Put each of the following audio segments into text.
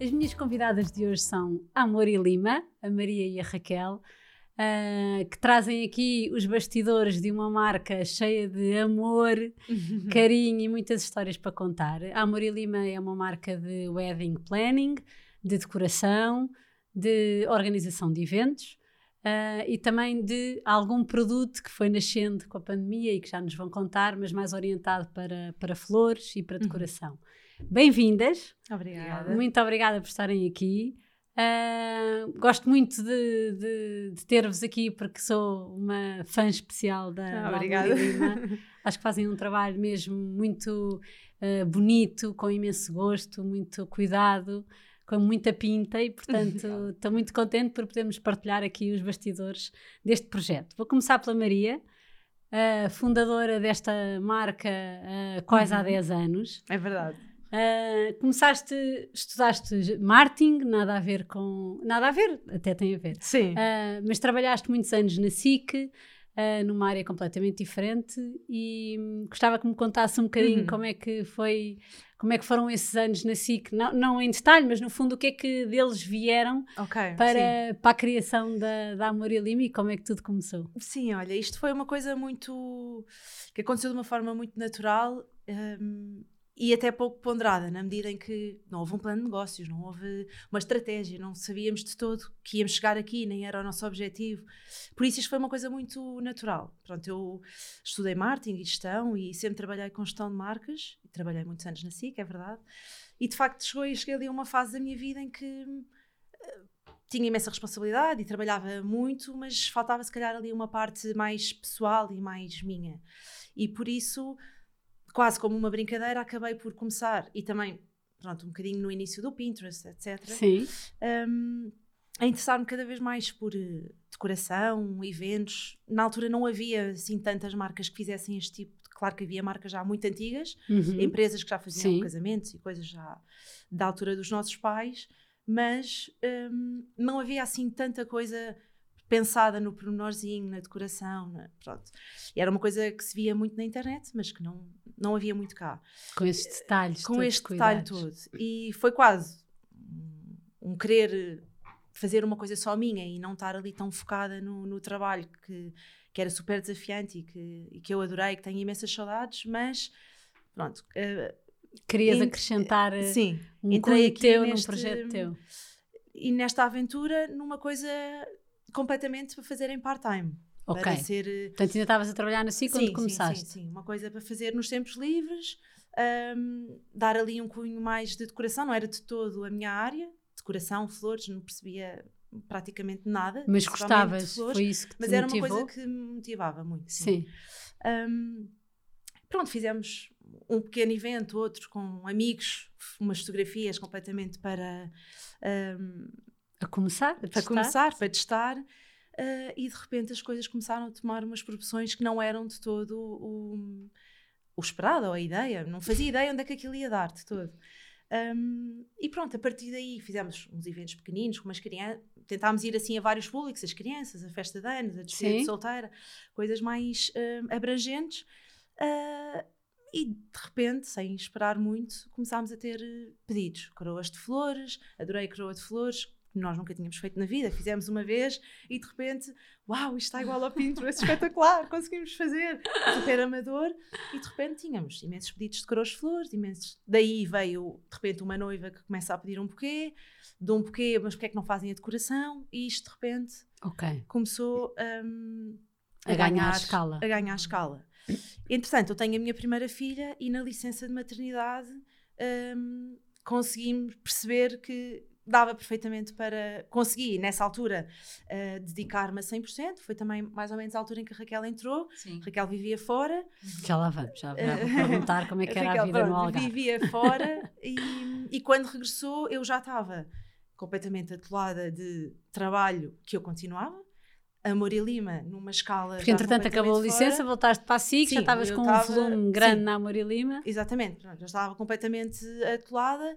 As minhas convidadas de hoje são a Amor e Lima, a Maria e a Raquel, uh, que trazem aqui os bastidores de uma marca cheia de amor, carinho e muitas histórias para contar. A Amor e Lima é uma marca de wedding planning, de decoração, de organização de eventos. Uh, e também de algum produto que foi nascendo com a pandemia e que já nos vão contar, mas mais orientado para, para flores e para uhum. decoração. Uhum. Bem-vindas. Obrigada. Muito obrigada por estarem aqui. Uh, gosto muito de, de, de ter-vos aqui porque sou uma fã especial da, ah, Obrigada. Acho que fazem um trabalho mesmo muito uh, bonito, com imenso gosto, muito cuidado com muita pinta e, portanto, estou muito contente por podermos partilhar aqui os bastidores deste projeto. Vou começar pela Maria, a fundadora desta marca uh, quase uhum. há 10 anos. É verdade. Uh, começaste, estudaste marketing, nada a ver com. Nada a ver, até tem a ver. Sim. Uh, mas trabalhaste muitos anos na SIC, uh, numa área completamente diferente, e um, gostava que me contasse um bocadinho uhum. como é que foi como é que foram esses anos na SIC, não, não em detalhe, mas no fundo o que é que deles vieram okay, para, para a criação da, da Amor e Lima e como é que tudo começou? Sim, olha, isto foi uma coisa muito que aconteceu de uma forma muito natural um, e até pouco ponderada, na medida em que não houve um plano de negócios, não houve uma estratégia, não sabíamos de todo que íamos chegar aqui, nem era o nosso objetivo. Por isso, isto foi uma coisa muito natural. Pronto, eu estudei marketing e gestão e sempre trabalhei com gestão de marcas, e trabalhei muitos anos na SIC, é verdade. E de facto, chegou cheguei ali a uma fase da minha vida em que uh, tinha imensa responsabilidade e trabalhava muito, mas faltava se calhar ali uma parte mais pessoal e mais minha. E por isso quase como uma brincadeira, acabei por começar e também, pronto, um bocadinho no início do Pinterest, etc. Sim. Um, a interessar-me cada vez mais por uh, decoração, eventos. Na altura não havia assim tantas marcas que fizessem este tipo. De, claro que havia marcas já muito antigas, uhum. empresas que já faziam Sim. casamentos e coisas já da altura dos nossos pais, mas um, não havia assim tanta coisa pensada no pormenorzinho, na decoração, na, pronto. E era uma coisa que se via muito na internet, mas que não, não havia muito cá. Com estes detalhes Com este detalhe todo. E foi quase um querer fazer uma coisa só minha e não estar ali tão focada no, no trabalho que, que era super desafiante e que, e que eu adorei, que tenho imensas saudades, mas pronto. Uh, Querias ent, acrescentar eh, sim, um entrei teu neste, num projeto teu. E nesta aventura, numa coisa completamente para fazer em part-time. Ok. Para ser, eh, Portanto, ainda estavas a trabalhar na SIC quando começaste? Sim, sim, uma coisa para fazer nos tempos livres, um, dar ali um cunho mais de decoração, não era de todo a minha área, decoração, flores, não percebia praticamente nada. Mas gostavas, flores, foi isso que te Mas era motivou? uma coisa que me motivava muito. Sim. sim. Um, pronto, fizemos um pequeno evento, outro com amigos, umas fotografias completamente para... Um, a começar? A para começar, para testar. Uh, e de repente as coisas começaram a tomar umas proporções que não eram de todo o, o esperado ou a ideia. Não fazia ideia onde é que aquilo ia dar de todo. Um, e pronto, a partir daí fizemos uns eventos pequeninos com umas crianças, tentámos ir assim a vários públicos, as crianças, a festa de anos, a despedida de solteira, coisas mais abrangentes. Uh, e de repente, sem esperar muito, começámos a ter pedidos. Coroas de flores, adorei a coroa de flores, nós nunca tínhamos feito na vida, fizemos uma vez e de repente, uau, isto está igual ao Pinterest, espetacular, conseguimos fazer, super amador, e de repente tínhamos imensos pedidos de coroas de flores, imensos. Daí veio, de repente, uma noiva que começa a pedir um buquê, de um buquê, mas porquê é que não fazem a decoração? E isto, de repente, okay. começou um, a, a, ganhar, ganhar escala. A ganhar escala. Entretanto, eu tenho a minha primeira filha e na licença de maternidade um, conseguimos perceber que dava perfeitamente para conseguir, nessa altura, uh, dedicar-me a 100%. Foi também mais ou menos a altura em que a Raquel entrou. Sim. Raquel vivia fora. Já lá vamos, já, vou perguntar como é que era Raquel, a vida pronto, no Algarve. Vivia fora e, e quando regressou eu já estava completamente atolada de trabalho que eu continuava. A Moura Lima, numa escala. Porque entretanto acabou a licença, fora. voltaste para a SIC, sim, já estavas com um volume grande sim, na Moura Lima. Exatamente, já estava completamente atolada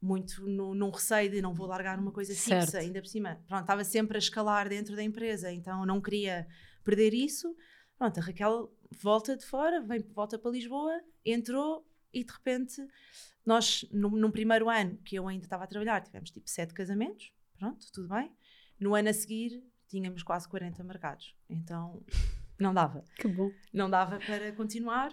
muito no, num receio de não vou largar uma coisa certo. fixa, ainda por cima. Pronto, estava sempre a escalar dentro da empresa, então não queria perder isso. Pronto, a Raquel volta de fora, vem, volta para Lisboa, entrou e de repente nós, no, no primeiro ano que eu ainda estava a trabalhar, tivemos tipo sete casamentos, pronto, tudo bem. No ano a seguir tínhamos quase 40 marcados, então não dava. Que bom. Não dava para continuar.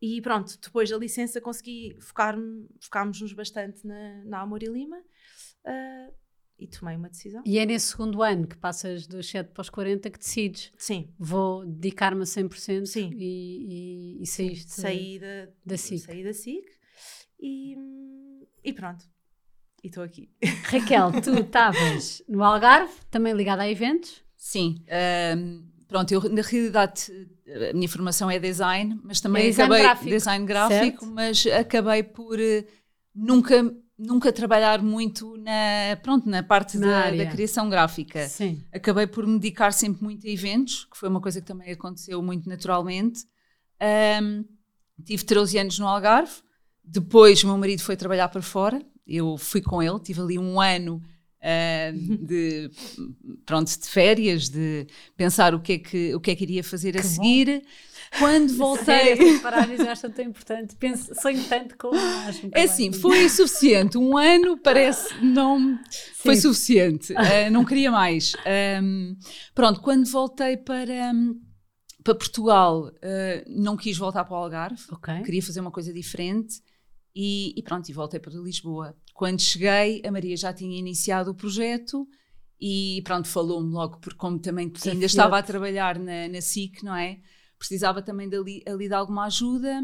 E pronto, depois da licença consegui focar-me, focámos-nos bastante na, na Amor e Lima uh, e tomei uma decisão. E é nesse segundo ano que passas dos 7 para os 40 que decides. Sim. Vou dedicar-me a 100% Sim. e, e, e saíste saí da, da SIC. Saí da SIC e, e pronto. E estou aqui. Raquel, tu estavas no Algarve, também ligada a eventos? Sim. Um pronto, eu na realidade a minha formação é design, mas também é design acabei gráfico. design gráfico, certo. mas acabei por uh, nunca nunca trabalhar muito na pronto na parte na da, da, criação gráfica. Sim. Acabei por me dedicar sempre muito a eventos, que foi uma coisa que também aconteceu muito naturalmente. Um, tive 13 anos no Algarve. Depois meu marido foi trabalhar para fora. Eu fui com ele, tive ali um ano uh, de pronto de férias, de pensar o que é que o que é que iria fazer que a seguir. Bom. Quando voltei. Sim, paragens eu acho tão importante. Penso, sonho tanto como acho. É assim, foi suficiente. Um ano parece não. Sim. Foi suficiente. Uh, não queria mais. Um, pronto, quando voltei para. para Portugal, uh, não quis voltar para o Algarve, okay. queria fazer uma coisa diferente e, e, pronto, e voltei para Lisboa. Quando cheguei, a Maria já tinha iniciado o projeto e pronto, falou-me logo, porque como também ainda estava a trabalhar na, na SIC, não é? Precisava também dali, ali de alguma ajuda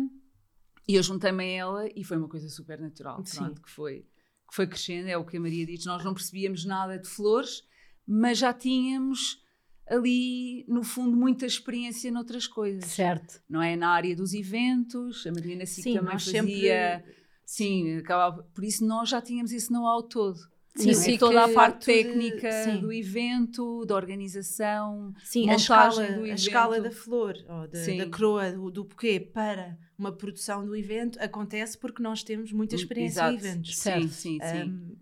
e eu juntei-me a ela e foi uma coisa super natural, pronto, que foi, que foi crescendo, é o que a Maria diz, nós não percebíamos nada de flores, mas já tínhamos ali, no fundo, muita experiência noutras coisas. Certo. Não é? Na área dos eventos, a Maria na SIC também fazia... Sempre Sim, acabava, por isso nós já tínhamos esse know-how todo. Sim, sim, toda a parte técnica de, do evento, da organização, sim, a escala, a escala da flor, ou da, da croa, do, do buquê para uma produção do evento acontece porque nós temos muita experiência Exato. em eventos. Sim, sim, sim. Um,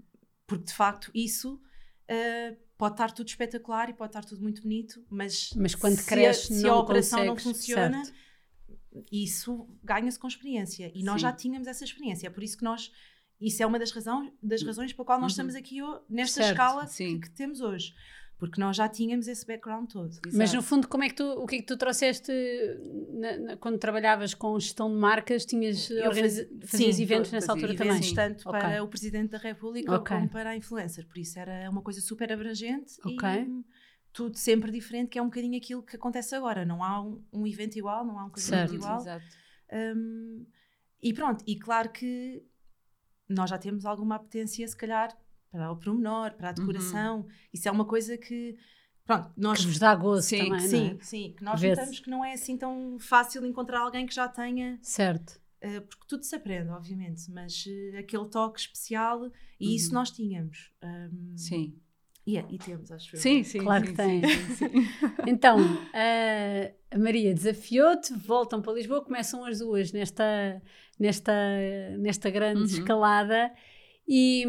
porque de facto isso uh, pode estar tudo espetacular e pode estar tudo muito bonito, mas, mas quando se, cresce, a, se a operação não funciona. Certo isso ganha-se com experiência. E nós Sim. já tínhamos essa experiência. É por isso que nós. Isso é uma das, razão, das razões pela qual nós uhum. estamos aqui nesta certo. escala que, que, temos hoje. Porque nós já tínhamos esse background todo. Exato. Mas no fundo, como é que tu, o que é que tu trouxeste na, na, quando trabalhavas com gestão de marcas? Tinhas faz, fazias sim, eventos nessa altura também? Sim, tanto okay. para o Presidente da República okay. como para a influencer. Por isso era uma coisa super abrangente. Okay. E, tudo sempre diferente, que é um bocadinho aquilo que acontece agora. Não há um, um evento igual, não há um casamento igual. Exato. Um, e pronto, e claro que nós já temos alguma apetência, se calhar, para o promenor, para a decoração. Uhum. Isso é uma coisa que. Pronto, nós. Que vos dá gosto sim, também, sim, é? sim. Que nós notamos que não é assim tão fácil encontrar alguém que já tenha. Certo. Uh, porque tudo se aprende, obviamente, mas uh, aquele toque especial, e uhum. isso nós tínhamos. Um, sim. Yeah, e temos, acho eu. Sim, sim. Claro sim, que tem. Sim, sim. então, a Maria desafiou-te, voltam para Lisboa, começam as duas nesta, nesta, nesta grande uhum. escalada. E,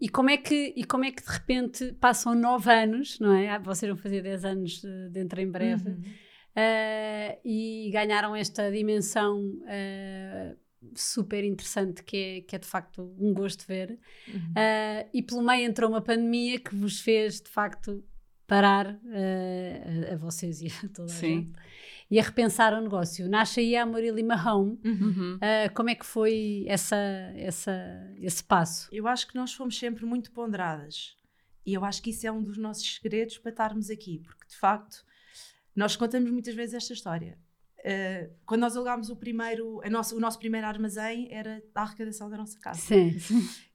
e, como é que, e como é que de repente passam nove anos, não é? Ah, vocês vão fazer dez anos dentro em breve. Uhum. Uh, e ganharam esta dimensão uh, super interessante que é, que é de facto um gosto ver. Uhum. Uh, e pelo meio entrou uma pandemia que vos fez de facto parar uh, a, a, vocês e a toda a Sim. gente e a repensar o negócio. Nasce aí a Amorim Lima Home. Uhum. Uh, como é que foi essa, essa, esse passo? Eu acho que nós fomos sempre muito ponderadas. E eu acho que isso é um dos nossos segredos para estarmos aqui, porque de facto nós contamos muitas vezes esta história Uh, quando nós alugámos o primeiro, a nossa, o nosso primeiro armazém era a arrecadação da nossa casa. Sim.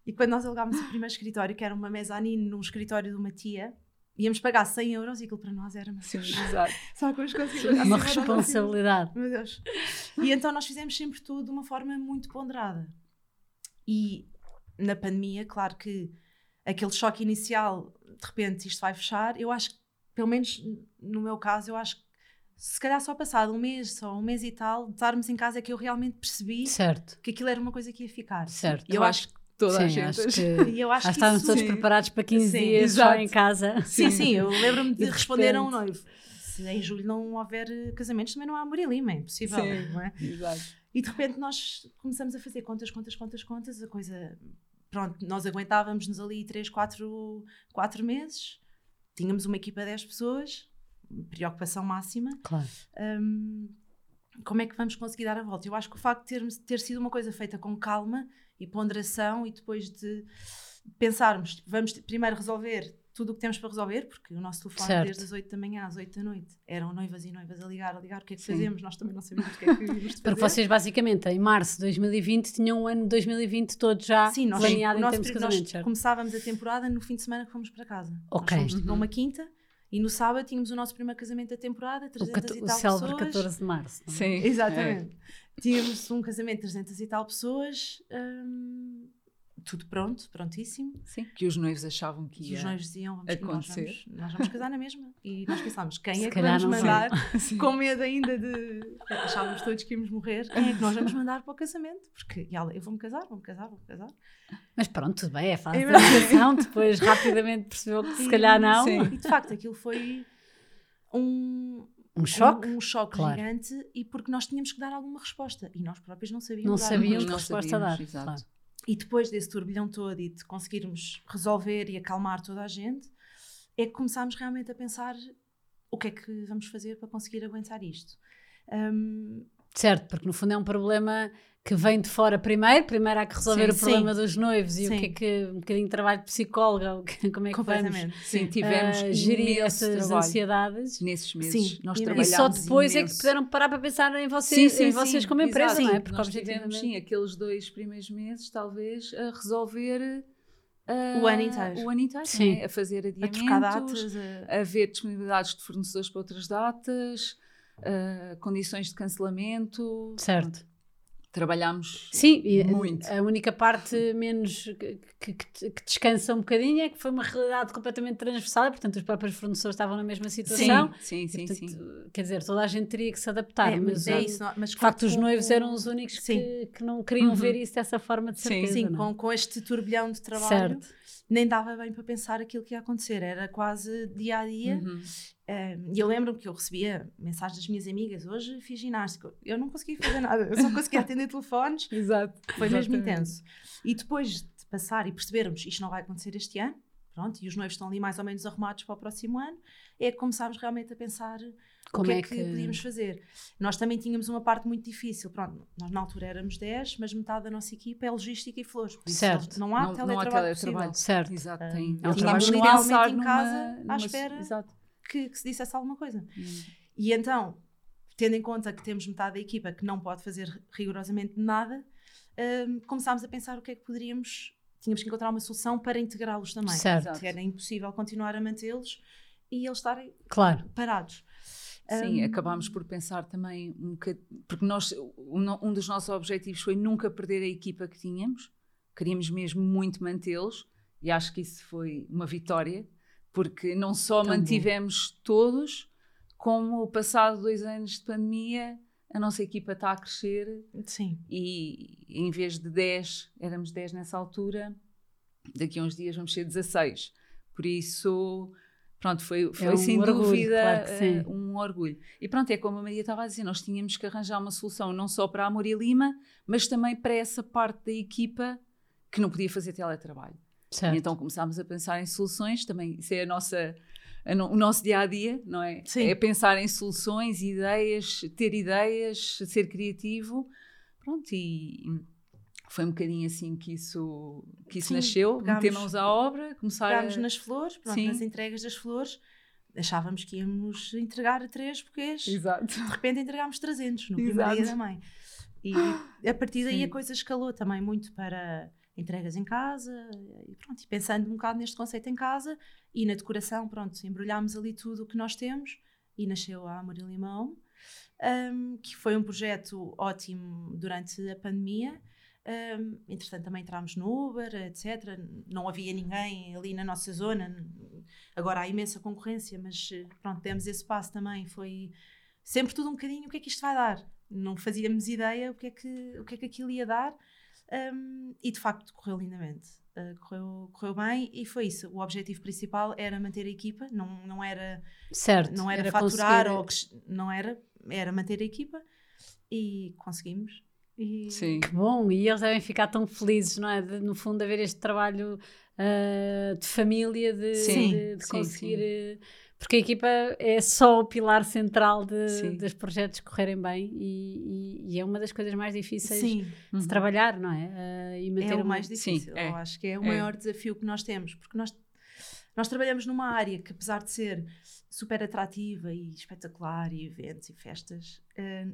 E quando nós alugámos o primeiro escritório, que era uma mezanine num escritório de uma tia, íamos pagar 100 euros e aquilo para nós era uma, Sim, exato. Sabe como as coisas- Uma assim, responsabilidade. Meu Deus. E então nós fizemos sempre tudo de uma forma muito ponderada. E na pandemia, claro que aquele choque inicial, de repente isto vai fechar, eu acho que, pelo menos no meu caso, eu acho que se calhar só passado um mês, só um mês e tal, de estarmos em casa é que eu realmente percebi Certo, que aquilo era uma coisa que ia ficar. certo. E eu acho que Toda a Sim, gente. acho que e eu acho já que estávamos isso- todos Sim. preparados para 15 Sim, dias só exato. em casa. Sim, sim, eu lembro-me de, E de responder a um repente- noivo. Se em julho não houver eh, casamentos, também não há Maria Lima, é impossível, Sim. não é? Exato. E de repente nós começamos a fazer contas, contas, contas, contas, a coisa. Pronto, nós aguentávamos-nos ali 3, 4, 4 meses, tínhamos uma equipa de 10 pessoas, preocupação máxima. Claro. Hum, como é que vamos conseguir dar a volta? Eu acho que o facto de ter, ter sido uma coisa feita com calma e ponderação e depois de pensarmos, vamos primeiro resolver tudo o que temos para resolver, porque o nosso telefone Certo. desde as 8 da manhã às 8 da noite eram noivas e noivas a ligar, a ligar, o que é que Sim. fazemos? Nós também não sabíamos o que é que fazer. Porque vocês basicamente em março de 2020 tinham um ano de 2020 todo já Sim, nós, planeado o em termos de casamento, nós certo? começávamos a temporada no fim de semana que fomos para casa. Ok. Nós fomos para Uhum. uma quinta e no sábado tínhamos o nosso primeiro casamento da temporada, O, 300 cato- e o tal célebre pessoas. 14 de março. não é? Sim. Exatamente. Tínhamos um casamento de 300 e tal pessoas, hum, tudo pronto, prontíssimo. Sim. Que os noivos achavam que ia os noivos diziam: vamos, nós, acontecer. vamos, nós vamos casar na mesma. E nós pensámos: quem Se é que vamos mandar? Sim. Com medo ainda de. Achávamos todos que íamos morrer. Quem é que nós vamos mandar para o casamento? Porque e ela, eu vou-me casar, vou-me casar, vou-me casar. Mas pronto, tudo bem, é fase É adaptação, depois rapidamente percebeu que se calhar não. Sim. E de facto aquilo foi um, Um choque? um, um choque Claro. gigante e porque nós tínhamos que dar alguma resposta e nós próprios não sabíamos Não dar sabíamos que Não resposta a dar. exato. claro. E depois desse turbilhão todo e de conseguirmos resolver e acalmar toda a gente, é que começámos realmente a pensar o que é que vamos fazer para conseguir aguentar isto. Hum, Certo, porque no fundo é um problema que vem de fora primeiro. Primeiro há que resolver Sim, o problema sim. dos noivos e o Sim. que é que um bocadinho de trabalho de psicóloga, o que- como é que vamos. Sim, tivemos ah, gerir imenso essas ansiedades. nesses meses. Sim, Nós e- e E trabalhámos só depois é que imenso. puderam parar para pensar em vocês, em vocês como empresa, não é? Porque nós tivemos, sim, aqueles dois primeiros meses, talvez, a resolver ah, O ano inteiro. o ano inteiro, Sim. não é? a fazer A adiamentos, trocar datas, a- a ver disponibilidades de fornecedores para outras datas, ah, condições de cancelamento. Certo. Trabalhámos Sim, Muito. a única parte menos que, que- que- descansa um bocadinho é que foi uma realidade completamente transversal, e, portanto os próprios fornecedores estavam na mesma situação. Sim, sim, E, sim. portanto, sim. Quer dizer, toda a gente teria que se adaptar, é, mas, é ah, isso. não- Mas de facto os noivos eram os únicos Sim. que, que não queriam Uhum. ver isso dessa forma de Sim. certeza. Sim, não é? com, com este turbilhão de trabalho, Certo. nem dava bem para pensar aquilo que ia acontecer, era quase dia a dia. Uhum. Um, E eu lembro-me que eu recebia mensagens das minhas amigas, hoje fiz ginástica. Eu não conseguia fazer nada, eu só conseguia atender telefones, Exato. foi mesmo intenso. E depois de passar e percebermos isto não vai acontecer este ano, pronto, e os noivos estão ali mais ou menos arrumados para o próximo ano, é que começámos realmente a pensar Como o que é, é que, que- podíamos fazer. Nós também tínhamos uma parte muito difícil, pronto, nós na altura éramos 10, mas metade da nossa equipa é logística e flores, por isso Certo. não há Não- não há teletrabalho, teletrabalho. possível. Certo. Exato, tem. tínhamos estavam a literalmente em numa- casa à numa- espera. Exato. Que, que se dissesse alguma coisa. Hum. E então, tendo em conta que temos metade da equipa que não pode fazer rigorosamente nada, hum, começámos a pensar o que é que poderíamos. Tínhamos que encontrar uma solução para integrá-los também. Certo. Porque Era impossível continuar a mantê-los e eles estarem Claro. parados. Sim, Hum, acabámos por pensar também um bocadinho, porque nós, um, um dos nossos objetivos foi nunca perder a equipa que tínhamos, queríamos mesmo muito mantê-los e acho que isso foi uma vitória, porque não só Tão bom. mantivemos todos, como passado dois anos de pandemia, a nossa equipa está a crescer Sim. e em vez de 10, éramos 10 nessa altura, daqui a uns dias vamos ser 16. Por isso, pronto, foi, foi um sem orgulho, dúvida claro eh, um orgulho. E pronto, é como a Maria estava a dizer, nós tínhamos que arranjar uma solução não só para a Amor e Lima, mas também para essa parte da equipa que não podia fazer teletrabalho. Certo. E então começámos a pensar em soluções, também isso é a nossa, a no- o nosso dia a dia, não é? Sim. É pensar em soluções, ideias, ter ideias, ser criativo. Pronto, e foi um bocadinho assim que isso, que isso Sim, nasceu, pegámos- meter mãos à obra, começar Pegámos a... nas flores, pronto, Sim. nas entregas das flores, achávamos que íamos entregar três buquês, Exato. de repente entregámos 300 no Exato. primeiro dia da mãe. E a partir daí Sim. a coisa escalou também muito para entregas em casa e pronto, e pensando um bocado neste conceito em casa e na decoração, pronto, embrulhámos ali tudo o que nós temos e nasceu a Amor e Limão, um, que foi um projeto ótimo durante a pandemia. Um, entretanto, também entramos no Uber, etc. Não havia ninguém ali na nossa zona. Agora há imensa concorrência, mas pronto, demos esse passo também. Foi sempre tudo um bocadinho o que é que isto vai dar. Não fazíamos ideia o que é que, o que, é que aquilo ia dar. Um, e de facto correu lindamente. Uh, correu, correu bem e foi isso. O objetivo principal era manter a equipa, não, não era Certo. não era, faturar conseguir- ou não era, era manter a equipa e conseguimos. E Sim. Que bom, e eles devem ficar tão felizes, não é? De, no fundo, haver este trabalho ah, de família, de, Sim, de- de sim, conseguir. sim. Porque a equipa é só o pilar central de, dos projetos correrem bem e, e- e é uma das coisas mais difíceis sim, de Uhum. trabalhar, não é? Ah, e manter é o mais difícil. Sim, é. Eu acho que é o É. maior desafio que nós temos, porque nós, nós trabalhamos numa área que, apesar de ser super atrativa e espetacular, e eventos e festas, eh,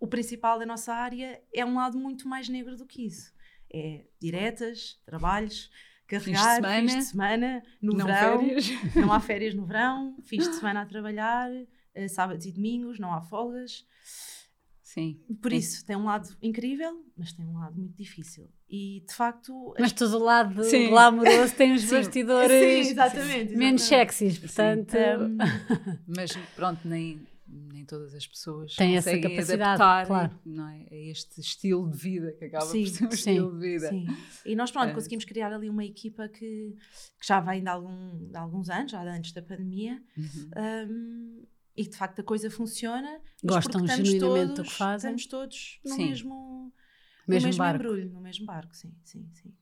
o principal da nossa área é um lado muito mais negro do que isso. É diretas, trabalhos, carregar, semana. fins de semana, no Não verão. férias. Não há férias no verão, fins de semana a trabalhar, eh, sábados e domingos, não há folgas. Sim. Por É. isso, tem um lado incrível, mas tem um lado muito difícil. E, de facto... Mas todo o lado Sim. glamouroso tem os bastidores Sim, exatamente. menos exatamente. sexys, portanto. Um, Mas pronto, nem, nem todas as pessoas Têm essa capacidade, adaptar claro. não é, a este estilo de vida que acaba Sim, por ser um sim, estilo de vida. Sim. E nós, pronto, É. conseguimos criar ali uma equipa que, que já vem de, algum, de alguns anos, já antes da pandemia. Uhum. Um, e de facto a coisa funciona. Gostam genuinamente do que fazem. Estamos todos no Sim. mesmo, no Mesmo mesmo barco. embrulho, no mesmo barco, sim, sim, sim.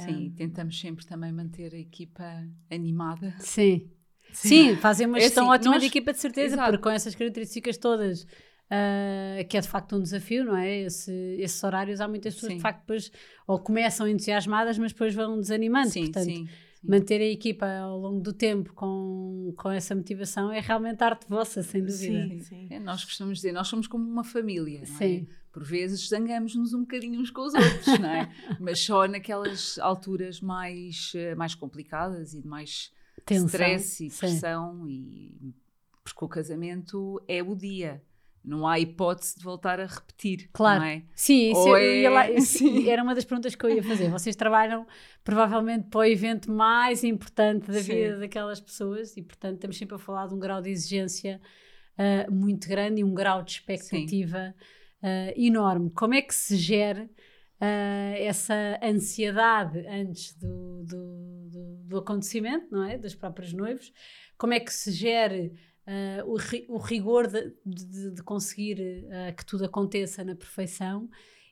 Sim, Um, tentamos sempre também manter a equipa animada. Sim. Sim, fazem uma É gestão assim, ótima nós- de equipa de certeza, Exato. porque com essas características todas, ah, que é de facto um desafio, não é? Esse- esses horários, há muitas pessoas que Sim. de facto depois ou começam entusiasmadas, mas depois vão desanimando. sim, Portanto, sim. manter a equipa ao longo do tempo com, com essa motivação é realmente arte vossa, sem dúvida. É, nós costumamos dizer, nós somos como uma família, não Sim. é? Por vezes zangamos-nos um bocadinho uns com os outros, não é? Mas só naquelas alturas mais, eh, mais complicadas e de mais Tensão. stress e Sim. pressão e porque o casamento é o dia. Não há hipótese de voltar a repetir, Claro. é? Sim, isso lá- é- isso Sim. era uma das perguntas que eu ia fazer. Vocês trabalham provavelmente para o evento mais importante da Sim. vida daquelas pessoas e, portanto, estamos sempre a falar de um grau de exigência ah, muito grande e um grau de expectativa ah, enorme. Como é que se gera ah, essa ansiedade antes do, do, do- do acontecimento, não é? Dos próprios noivos? Como é que se gera ah, o, ri- o rigor de, de- de conseguir ah, que tudo aconteça na perfeição?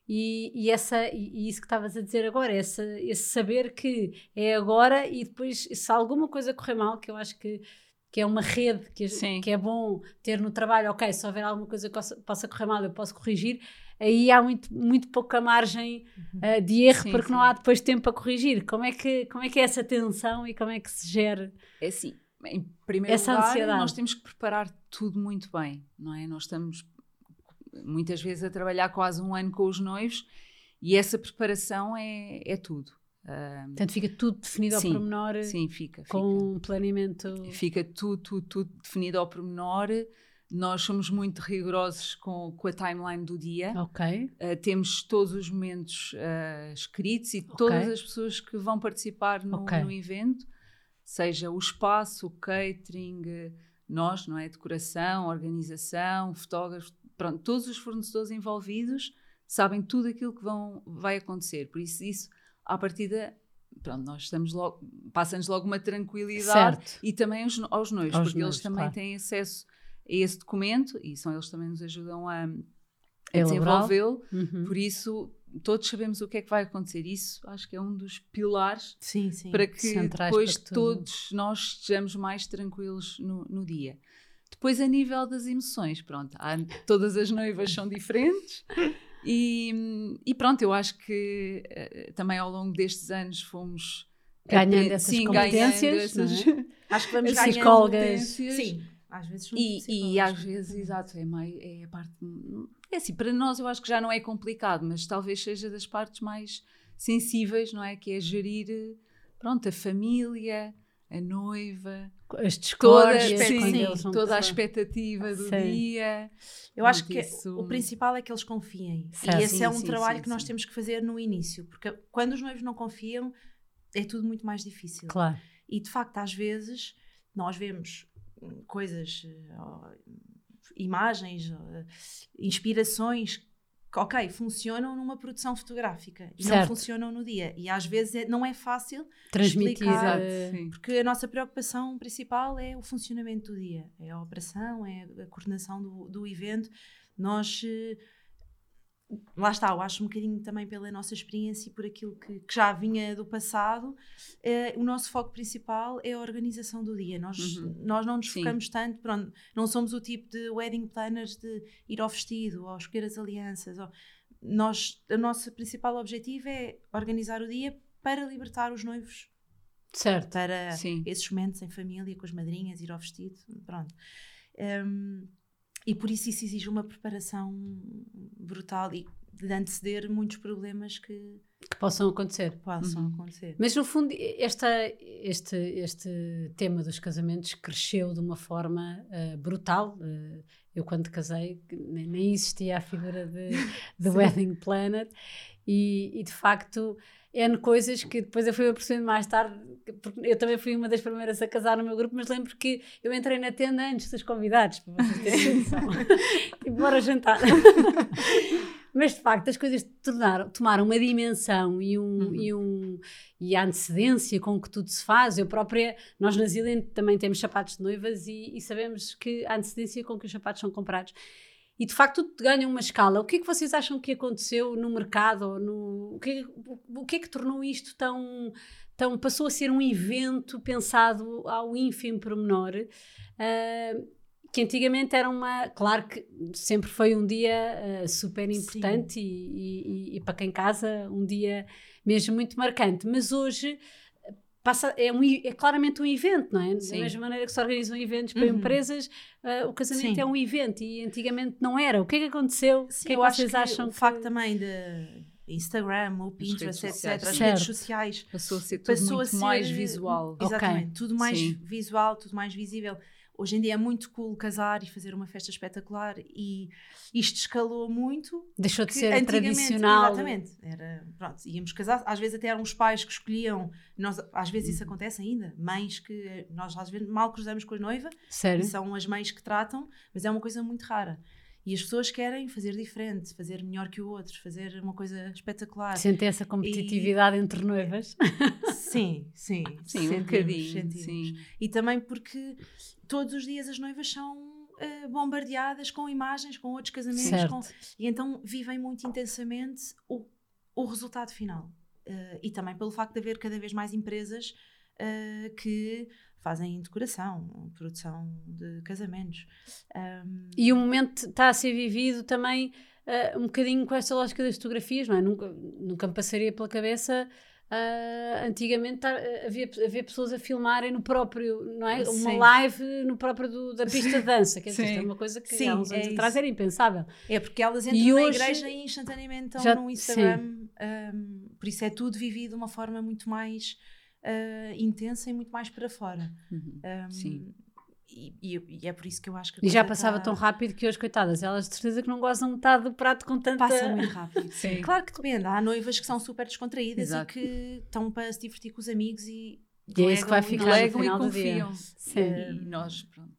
E, e essa, e isso que estavas a dizer agora, essa, esse saber que é agora e depois, se alguma coisa correr mal, que eu acho que, que é uma rede que, Sim. que é bom ter no trabalho, ok, se houver alguma coisa que possa, correr mal, eu posso corrigir, aí há muito, muito pouca margem ah, de erro, Sim, porque não sim. há depois tempo para corrigir. Como é, que, como é que é essa tensão e como é que se gera? É assim, em primeiro Essa lugar, ansiedade. nós temos que preparar tudo muito bem, não é? Nós estamos muitas vezes a trabalhar quase um ano com os noivos e essa preparação é, é tudo. Portanto, fica tudo definido Sim, ao pormenor, sim, fica, fica. com um planeamento. Fica tudo, tudo, tudo definido ao pormenor. Nós somos muito rigorosos com, com a timeline do dia. Ok, Uh, temos todos os momentos uh, escritos e todas as pessoas que vão participar no, Ok. no evento, seja o espaço, o catering, nós, não é? Decoração, organização, fotógrafos, pronto, todos os fornecedores envolvidos sabem tudo aquilo que vão, vai acontecer. Por isso, isso, à partida, pronto, nós estamos logo, passa-nos logo uma tranquilidade certo. e também aos, aos noivos, Aos porque noivos, eles também claro. têm acesso a esse documento e são eles também nos ajudam a, a desenvolvê-lo. Uhum. Por isso, todos sabemos o que é que vai acontecer. Isso acho que é um dos pilares Sim, sim. para que depois para todos nós estejamos mais tranquilos no, no dia. Depois, a nível das emoções, pronto, há- todas as noivas são diferentes. E, e pronto, eu acho que eh, também ao longo destes anos fomos Ganhando apre- essas sim, competências, ganhando essas- não é? Acho que vamos ganhando. psicólogas. Sim, às vezes E, e às vezes, exato, é, mais, é a parte. É assim, para nós eu acho que já não é complicado, mas talvez seja das partes mais sensíveis, não é? Que é gerir, pronto, a família, a noiva, As toda, discórdias, Sim, quando sim, vão toda a expectativa do Sim. dia. Eu acho que isso- o principal é que eles confiem. Certo. E esse Sim, é um sim, trabalho sim, que nós sim. temos que fazer no início, porque quando os noivos não confiam, é tudo muito mais difícil. Claro. E de facto, às vezes, nós vemos hum, coisas, eh, imagens, ó, inspirações que, ok, funcionam numa produção fotográfica e não Certo. funcionam no dia. E às vezes é- não é fácil, Transmitir. Explicar. eh, Exato, porque a nossa preocupação principal é o funcionamento do dia, é a operação, é a coordenação do, do evento. Nós. Lá está, eu acho um bocadinho também pela nossa experiência e por aquilo que, que já vinha do passado, eh, o nosso foco principal é a organização do dia. Nós, Uhum. nós não nos Sim. focamos tanto, pronto, não somos o tipo de wedding planners de ir ao vestido ou escolher as alianças. Ou, nós, o nosso principal objetivo é organizar o dia para libertar os noivos certo. para Sim. esses momentos em família, com as madrinhas, ir ao vestido, pronto. Um, e por isso isso exige uma preparação brutal e de anteceder muitos problemas que Que possam acontecer. possam Uhum. acontecer. Mas no fundo, esta, este, este tema dos casamentos cresceu de uma forma eh, brutal. Eh, eu, quando casei, nem, nem existia a figura de, de Wedding Planet, e, e de facto, N coisas que depois eu fui apercebendo mais tarde, porque eu também fui uma das primeiras a casar no meu grupo, mas lembro que eu entrei na tenda antes dos convidados, para vocês terem noção. e bora jantar. Mas de facto as coisas tornaram, tomaram uma dimensão e, um, Uhum. e, um, e a antecedência com que tudo se faz. Eu própria, nós na Zillion também temos sapatos de noivas e, e sabemos que a antecedência com que os sapatos são comprados. E de facto tudo ganha uma escala. O que é que vocês acham que aconteceu no mercado? No, o, que, o, o que é que tornou isto tão, tão. passou a ser um evento pensado ao ínfimo pormenor? Ah, que antigamente era uma. Claro que sempre foi um dia ah, super importante e, e- e para quem casa, um dia mesmo muito marcante, mas hoje. Passa, é, um, é claramente um evento, não é? Sim. Da mesma maneira que se organizam eventos para Uhum. empresas, ah, o casamento Sim. é um evento e antigamente não era. O que é que aconteceu? Sim, o que é eu que acho vocês que acham o que... facto também de Instagram, ou redes Pinterest, etc., sociais. as Certo. redes sociais, Passou a ser tudo passou muito a ser mais visual. Exatamente, tudo mais Sim. visual, tudo mais visível. Hoje em dia é muito cool casar e fazer uma festa espetacular e isto escalou muito. Deixou de ser tradicional. Exatamente. Era, pronto, íamos casar, às vezes até eram os pais que escolhiam, nós, às vezes Uhum. isso acontece ainda, mães que nós às vezes mal cruzamos com a noiva Sério? são as mães que tratam, mas é uma coisa muito rara. E as pessoas querem fazer diferente, fazer melhor que o outro, fazer uma coisa espetacular. Sentem essa competitividade entre noivas. Sim, sim. Sim, um sentimos, bocadinho. sentimos. Sim. E também porque todos os dias as noivas são eh, bombardeadas com imagens, com outros casamentos. Certo. com- e então vivem muito intensamente o, o resultado final. Eh, e também pelo facto de haver cada vez mais empresas eh, que fazem decoração, produção de casamentos. Ahm, E o momento está a ser vivido também ah, um bocadinho com esta lógica das fotografias, não é? Nunca, nunca me passaria pela cabeça. ah, antigamente tá- havia, havia pessoas a filmarem no próprio, não é? Uma Sim. live no próprio do- da pista de dança. Quer dizer, isto é uma coisa que Sim, há uns é anos atrás era impensável. É porque elas entram E na hoje- igreja e instantaneamente estão Já- no Instagram. ahm, por isso é tudo vivido de uma forma muito mais ah, intensa e muito mais para fora. Uhum. Ahm, Sim. E, e- e é por isso que eu acho que E já passava tá- tão rápido que hoje, coitadas, elas de certeza que não gozam metade do prato com tanta. Passa muito rápido. Sim. Claro que depende. Há noivas que são super descontraídas Exato. e que estão para se divertir com os amigos e. E é isso que vai e ficar no Delegam e final do dia. confiam. Sim. E nós, pronto.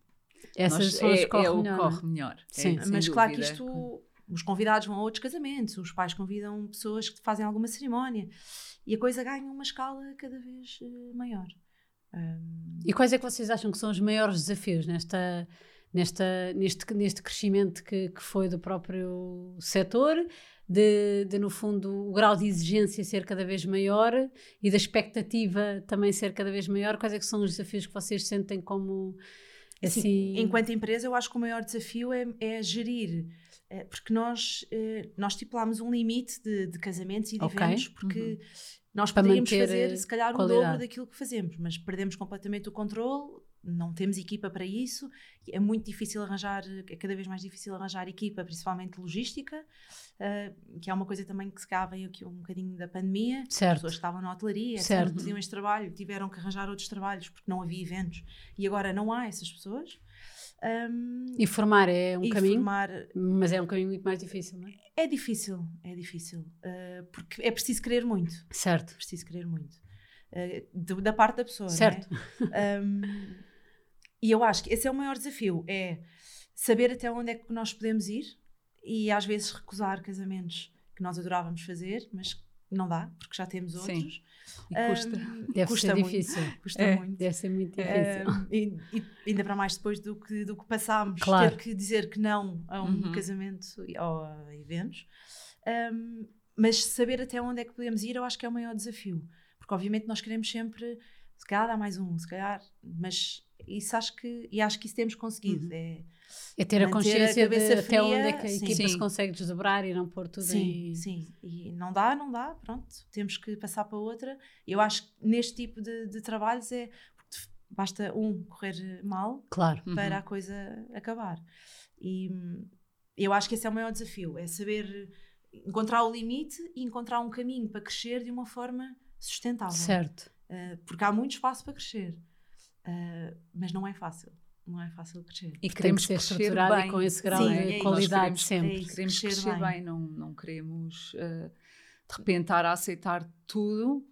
Essas nós, pessoas é, correm é o melhor, que não é? corre melhor. Sim. É, Mas claro que dúvida. isto. Os convidados vão a outros casamentos, os pais convidam pessoas que fazem alguma cerimónia e a coisa ganha uma escala cada vez eh, maior. Ahm, E quais é que vocês acham que são os maiores desafios nesta, nesta, neste, neste crescimento que, que foi do próprio setor, de, de, no fundo, o grau de exigência ser cada vez maior e da expectativa também ser cada vez maior? Quais é que são os desafios que vocês sentem como, assim... Enquanto empresa, eu acho que o maior desafio é, é gerir porque nós, eh, nós estipulámos um limite de, de casamentos e de Ok. eventos, porque Uhum. nós Para poderíamos fazer, eh, se calhar, o qualidade. dobro daquilo que fazemos, mas perdemos completamente o controle, não temos equipa para isso, é muito difícil arranjar, é cada vez mais difícil arranjar equipa, principalmente logística, eh, que é uma coisa também que se veio aqui um bocadinho da pandemia, as Certo. pessoas que estavam na hotelaria, etc, Certo. que faziam este trabalho, tiveram que arranjar outros trabalhos porque não havia eventos, e agora não há essas pessoas. Um, E formar é um caminho, formar mas é um caminho muito mais difícil, não é? é difícil, é difícil, eh, porque é preciso querer muito, Certo. preciso querer muito, eh, de- da parte da pessoa, é? Certo. Um, e eu acho que esse é o maior desafio, é saber até onde é que nós podemos ir e às vezes recusar casamentos que nós adorávamos fazer, mas não dá, porque já temos Sim. outros. E custa. Um, Deve custa ser muito, difícil. Custa É. muito. Deve ser muito difícil. Um, e, e ainda para mais depois do que, do que passámos, Claro. ter que dizer que não a um Uhum. casamento ou a eventos. Um, mas saber até onde é que podemos ir, eu acho que é o maior desafio. Porque obviamente nós queremos sempre, se calhar dá mais um, se calhar, mas isso acho que, e acho que isso temos conseguido. Uhum. É, É ter a manter a consciência de cabeça até fria, onde é que a sim. equipa se Sim. consegue desdobrar e não pôr tudo sim, em... sim. E não dá, não dá, pronto, temos que passar para outra. Eu acho que neste tipo de, de trabalhos é, basta um correr mal Claro. Uhum. para a coisa acabar. E eu acho que esse é o maior desafio, é saber encontrar o limite e encontrar um caminho para crescer de uma forma sustentável. Certo. Uh, porque há muito espaço para crescer, Uh, mas não é fácil. Não é fácil crescer. E queremos ser crescer estruturado bem. e com esse grau Sim, de é qualidade Nós sempre. é isso. Queremos Crescer crescer, bem. bem. não, não queremos eh, de repente estar a aceitar tudo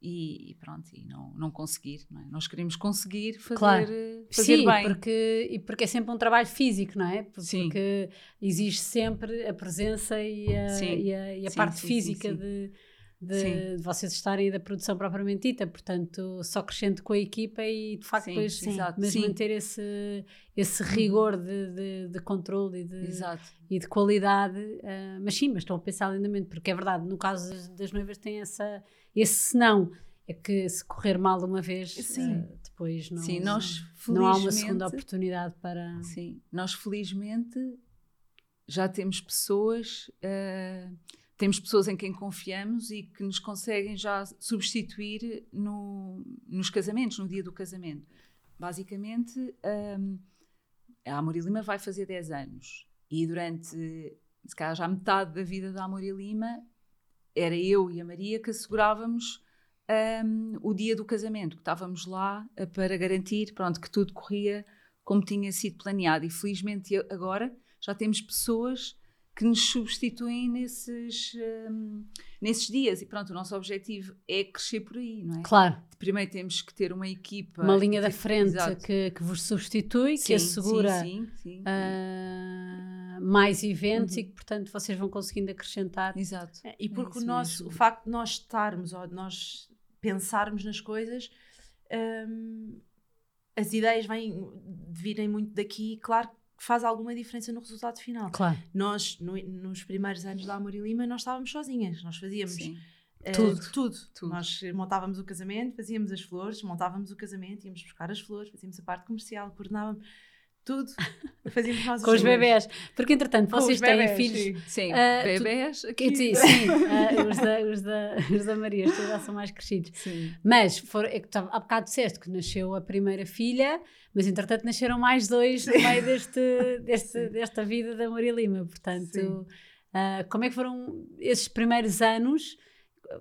e, e pronto, e não, não conseguir. Não é? Nós queremos conseguir fazer, Claro. fazer Sim, bem. porque, e porque é sempre um trabalho físico, não é? Por- Sim. Porque exige sempre a presença e a, e a, e a Sim, parte sim, física sim. De, de, de vocês estarem e da produção propriamente dita. Portanto, só crescendo com a equipa e de facto Sim, depois sim, mas sim. Manter esse, esse rigor de, de, de controle e de, Exato. e de qualidade, ah, mas sim, mas estão a pensar lindamente, porque é verdade, no caso das, das noivas tem essa, esse senão, é que se correr mal uma vez, Sim. ah, depois não, Sim, nós não há uma segunda oportunidade para... Sim, nós felizmente já temos pessoas, eh, temos pessoas em quem confiamos e que nos conseguem já substituir no, nos casamentos, no dia do casamento. Basicamente, ehm, a Amor Lima vai fazer 10 anos e durante, se calhar já metade da vida da Amor Lima, era eu e a Maria que assegurávamos ehm, o dia do casamento, que estávamos lá eh, para garantir pronto, que tudo corria como tinha sido planeado. E felizmente agora já temos pessoas que nos substituem nesses, hum, nesses dias. E pronto, o nosso objetivo é crescer por aí, não é? Claro, Primeiro temos que ter uma equipa. uma linha da frente que, que vos substitui, Sim, que assegura Sim, sim, sim. ah, mais eventos Uhum. e que, portanto, vocês vão conseguindo acrescentar. Exato. É, E porque o, isso nosso, mesmo. o facto de nós estarmos ou de nós pensarmos nas coisas, hum, as ideias vêm, virem muito daqui, claro que faz alguma diferença no resultado final. Claro, Nós, no- nos primeiros anos da Amor e Lima, nós estávamos sozinhas, nós fazíamos eh, Tudo. tudo. Tudo. Nós montávamos o casamento, fazíamos as flores, montávamos o casamento, íamos buscar as flores, fazíamos a parte comercial, coordenávamos tudo. Fazíamos nós com os bebés. Porque, entretanto, Com vocês têm bebés, filhos... sim. Sim, tu- bebés aqui. dizer, sim, ah, os, da, os, da, os da Maria, estes já são mais crescidos. Sim. Mas for, é que tu há bocado disseste que nasceu a primeira filha, mas entretanto nasceram mais dois no meio deste, deste, desta vida da Maria Lima. Portanto, Sim. ah, como é que foram esses primeiros anos,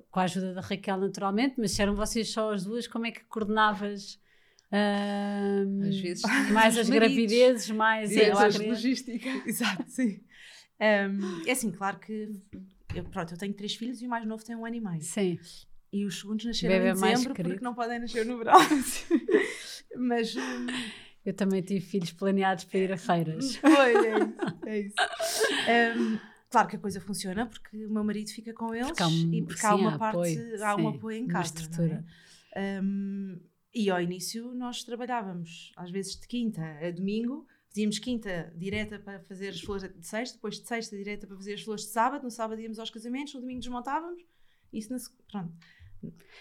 com a ajuda da Raquel naturalmente, mas se eram vocês só as duas, como é que coordenavas? Ah, Às vezes mais as maridos. gravidezes, mais Sim, a eu acho logística. Exato, sim. Um, é assim, claro que eu, pronto, eu tenho três filhos e o mais novo tem um ano e meio. Sim, E os segundos nasceram Bebê em dezembro porque não podem nascer no verão. Mas hum, eu também tive filhos planeados para ir a feiras. foi, é isso. É isso. Um, claro que a coisa funciona porque o meu marido fica com eles Porque há um- e porque sim, há há uma parte, apoio, há um sim, apoio em uma casa. estrutura. é? Um, e ao início nós trabalhávamos, às vezes de quinta a domingo, fazíamos quinta direta para fazer as flores de sexta, depois de sexta direta para fazer as flores de sábado, no sábado íamos aos casamentos, no domingo desmontávamos, isso na, se- pronto.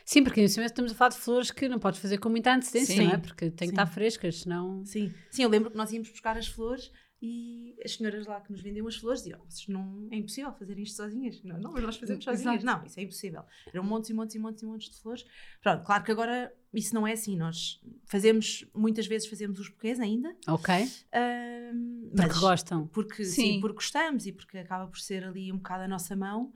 Sim, porque nesse momento estamos a falar de flores que não podes fazer com muita antecedência, Sim. não é? Porque tem que estar frescas, senão. Sim. Sim, eu lembro que nós íamos buscar as flores E as senhoras lá que nos vendiam as flores diziam: vocês não, é impossível fazerem isto sozinhas. Não, não, mas nós fazemos sozinhas. Não, isso é impossível. Eram montes e montes e montes e montes de flores. Pronto, claro que agora isso não é assim. Nós fazemos, muitas vezes fazemos os buquês ainda. Ok? ahm, Porque gostam. porque sim. Sim. porque gostamos e porque acaba por ser ali um bocado a nossa mão.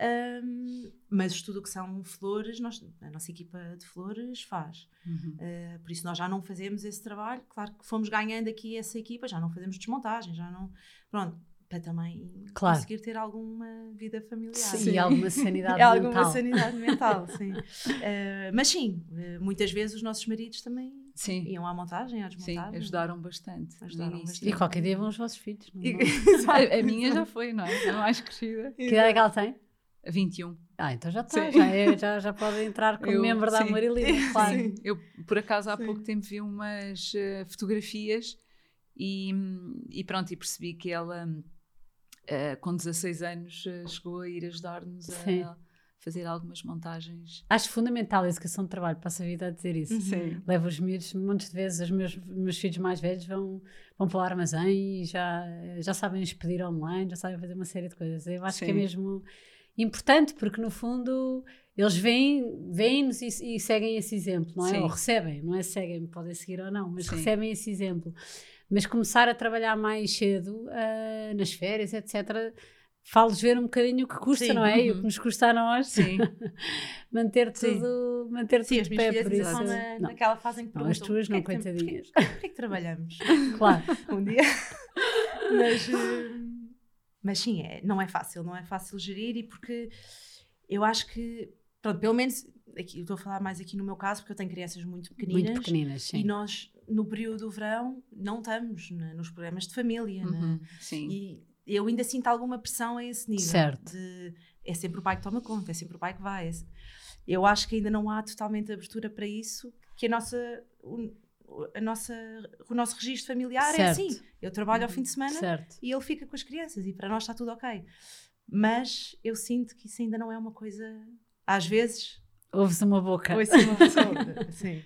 Ahm, mas tudo o que são flores, nós, a nossa equipa de flores faz. Uhum. Uh, por isso nós já não fazemos esse trabalho. Claro que fomos ganhando aqui essa equipa, já não fazemos desmontagem, já não. Pronto, para também Claro. conseguir ter alguma vida familiar. Sim, e alguma sanidade É alguma mental. sanidade mental, sim. Uh, mas sim, uh, muitas vezes os nossos maridos também Sim, iam à montagem, à sim, desmontagem. ajudaram bastante. Ajudaram início. E qualquer dia vão os vossos filhos. não E- vão? A, a minha já foi, não é? A mais crescida. Que idade é que ela tem? 21. Ah, então já está, Sim. já, é- já, já pode entrar como Eu- membro da sim. Livre, claro. Sim, eu por acaso há Sim. pouco tempo vi umas eh, fotografias e, e pronto, e percebi que ela eh, com 16 anos eh, chegou a ir ajudar-nos Sim. a fazer algumas montagens. Acho fundamental a educação de trabalho, passo a vida a dizer isso. Uhum. Sim. Levo os miúdos, muitas vezes os meus, meus filhos mais velhos vão, vão para o armazém e já, já sabem expedir online, já sabem fazer uma série de coisas. Eu acho que é Sim. mesmo importante, porque no fundo eles veem- veem-nos e, e seguem esse exemplo, não é? Sim. Ou recebem, não é seguem, podem seguir ou não, mas Sim. recebem esse exemplo. Mas começar a trabalhar mais cedo, ah, nas férias, etc., falo-lhes ver um bocadinho o que custa, Sim, não é? E o uhum. que nos custa a nós Sim, manter Sim. tudo, manter Sim, tudo as de minhas pé, por isso. na, não, naquela fase em que Não, as tuas não, "Porquê é que coitadinhas." Porquê, porquê que trabalhamos? claro. um dia. mas, eh, mas sim, é, não é fácil, não é fácil gerir e porque eu acho que, pronto, pelo menos, aqui, eu estou a falar mais aqui no meu caso, porque eu tenho crianças muito pequeninas. Muito pequeninas, sim. E nós, no período do verão, não estamos na- nos programas de família. na- uhum, sim. e eu ainda sinto alguma pressão a esse nível. Certo. De, é sempre o pai que toma conta, é sempre o pai que vai. é eu acho que ainda não há totalmente abertura para isso, que a nossa, a nossa, o nosso registro familiar é Certo. assim. Eu trabalho ao fim de semana Certo. e ele fica com as crianças e para nós está tudo ok. Mas eu sinto que isso ainda não é uma coisa. Às vezes, Ouves uma boca. ouço uma pessoa. Sim.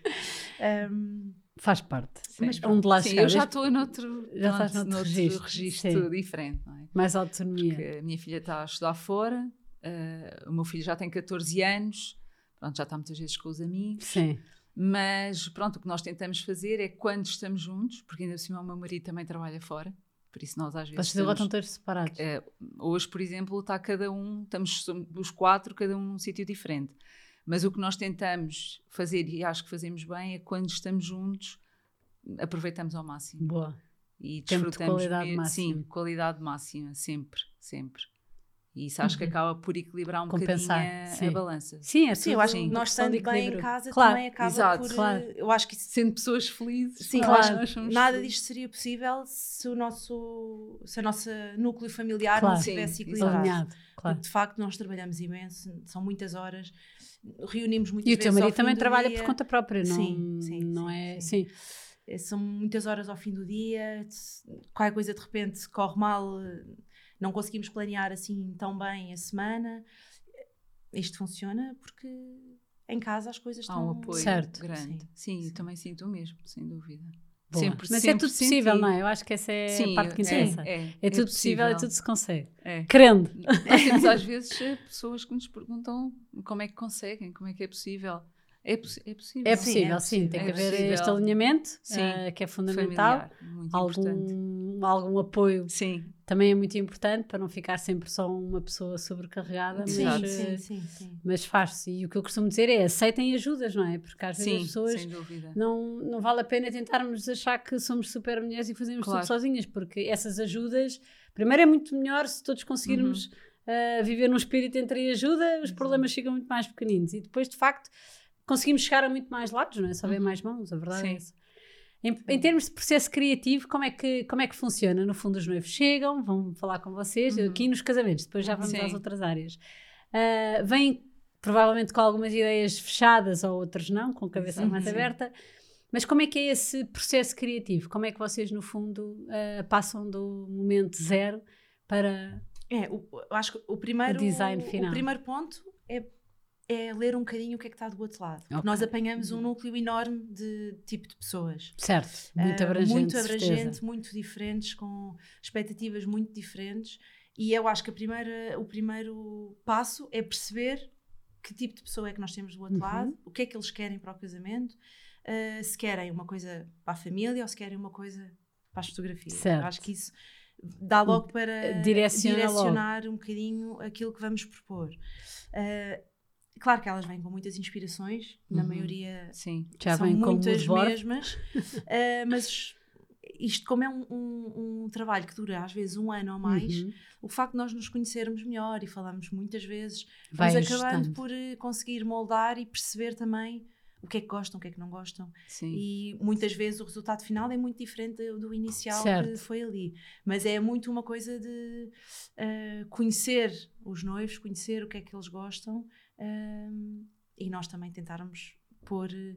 Um, Faz parte. Sim. Mas onde lá Sim, chegar, eu já estou noutro, Já estás pronto, noutro noutro registro, registro, diferente, não é? mais autonomia. Porque a minha filha está a estudar fora, eh, o meu filho já tem 14 anos, pronto, já está muitas vezes com os amigos, Sim. Mas pronto, o que nós tentamos fazer é quando estamos juntos, porque ainda por cima o meu marido também trabalha fora, por isso nós às vezes Vocês agora estão todos separados. eh, hoje, por exemplo, está cada um, estamos os quatro, cada um num sítio diferente. Mas o que nós tentamos fazer, e acho que fazemos bem, é quando estamos juntos, aproveitamos ao máximo Boa. e Tempo de desfrutamos qualidade mesmo- máxima. Sim, qualidade máxima, sempre, sempre. E isso acho que Uhum. acaba por equilibrar um Compensar, bocadinho a, sim. a balança. Sim, é sim, eu acho que uma nós estando bem em casa Claro. também acaba exato, por. claro. eh, Eu acho que isso Sendo pessoas felizes, Sim, nós- claro. nós somos Nada felizes. disto seria possível se o nosso, se a nossa núcleo familiar Claro. não Sim, estivesse equilibrado. Alinhado, claro. Porque de facto nós trabalhamos imenso, são muitas horas, reunimos muitas E o vezes teu ao marido fim também trabalha dia. por conta própria, não, Sim, sim, não sim, é? sim. Sim. Eh, São muitas horas ao fim do dia, qualquer coisa de repente corre mal, não conseguimos planear assim tão bem a semana. Isto funciona porque em casa as coisas Há estão... um apoio Certo. grande. Sim, Sim, também sinto o mesmo, sem dúvida. Boa. Sempre, Mas é sempre tudo possível, senti. não é? Eu acho que essa é Sim, a parte que é, interessa. É, É, tudo possível e tudo se consegue. É. Querendo. Nós temos às vezes pessoas que nos perguntam como é que conseguem, como é que é possível. É, possi- é possível. É Sim, possível, é sim. Tem possível. que É haver possível. este alinhamento, Sim. eh, que é fundamental. Familiar. Algum, algum apoio Sim, também é muito importante para não ficar sempre só uma pessoa sobrecarregada, mas, Sim, sim, eh, sim, sim. mas faz-se. E o que eu costumo dizer é aceitem ajudas, não é? Porque às vezes as sim, pessoas sem dúvida. não, não vale a pena tentarmos achar que somos super mulheres e fazemos Claro. tudo sozinhas, porque essas ajudas, primeiro é muito melhor se todos conseguirmos Uhum. ah, viver num espírito entre ajuda, os problemas ficam muito mais pequeninos e depois, de facto, conseguimos chegar a muito mais lados, não é? Só ver Uhum. mais mãos, a verdade é Sim. essa. Em, em termos de processo criativo, como é, que, como é que funciona? No fundo, os noivos chegam, vão falar com vocês, Uhum. aqui nos casamentos, depois já vamos Sim. às outras áreas. Ah, vêm provavelmente com algumas ideias fechadas ou outras não, com a cabeça mais aberta. Mas como é que é esse processo criativo? Como é que vocês, no fundo, ah, passam do momento zero para. É, o- eu acho que o primeiro, O design final. o primeiro ponto é, é ler um bocadinho o que é que está do outro lado. Ok. Nós apanhamos um núcleo enorme de tipo de pessoas. Certo, muito Ah, abrangente. muito de certeza. abrangente, muito diferentes, com expectativas muito diferentes. E eu acho que primeira, o primeiro passo é perceber que tipo de pessoa é que nós temos do outro Uhum. lado, o que é que eles querem para o casamento, ah, se querem uma coisa para a família ou se querem uma coisa para as fotografias. Certo. Eu acho que isso dá logo para Direciona direcionar um bocadinho aquilo que vamos propor. Ah, claro que elas vêm com muitas inspirações, na Uhum. maioria Sim. Já são com muitas moodboard. mesmas, eh, mas isto como é um, um- um trabalho que dura às vezes um ano ou mais, Uhum. o facto de nós nos conhecermos melhor e falarmos muitas vezes, Vai vamos acabando ajustando. por eh, conseguir moldar e perceber também o que é que gostam, o que é que não gostam. Sim. E muitas vezes o resultado final é muito diferente do, inicial Certo. que foi ali. Mas é muito uma coisa de eh, conhecer os noivos, conhecer o que é que eles gostam ehm, e nós também tentarmos pôr, eh,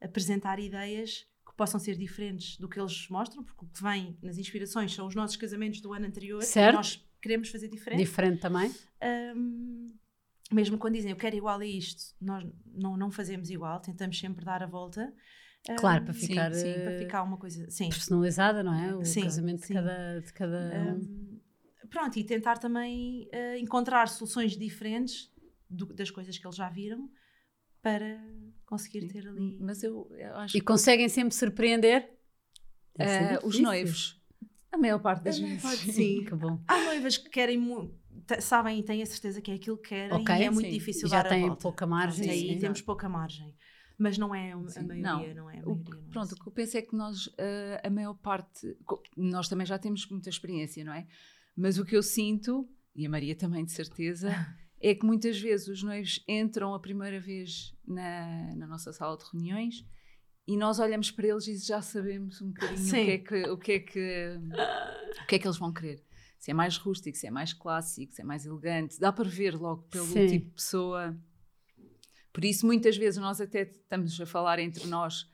apresentar ideias que possam ser diferentes do que eles mostram, porque o que vem nas inspirações são os nossos casamentos do ano anterior Certo. e nós queremos fazer diferente. Diferente também. Ahm, mesmo quando dizem eu quero igual a isto, nós não, não fazemos igual, tentamos sempre dar a volta. Claro, para sim, ficar, sim, para eh, ficar uma coisa. Sim. personalizada, não é? O Sim, casamento de sim. cada, de cada um. Pronto, e tentar também ah, encontrar soluções diferentes do- das coisas que eles já viram para conseguir ter ali. Mas eu, eu acho E conseguem sempre surpreender? Que os difícil. noivos, a maior parte das A vezes. sim. Que bom. Há noivas que querem muito, sabem e têm a certeza que é aquilo que querem Ok, e é muito sim. difícil E já dar a têm volta. pouca margem, Sim, sim. temos pouca margem. Mas não é a Sim. maioria, não, é a O maioria. que- não é pronto, o que eu penso é que nós, eh, a maior parte, nós também já temos muita experiência, não é? Mas o que eu sinto, e a Maria também de certeza, é que muitas vezes os noivos entram a primeira vez na, na nossa sala de reuniões e nós olhamos para eles e já sabemos um bocadinho o que, é que, o, que é que, o que é que eles vão querer. Se é mais rústico, se é mais clássico, se é mais elegante, dá para ver logo pelo Sim. tipo de pessoa. Por isso, muitas vezes nós até estamos a falar entre nós,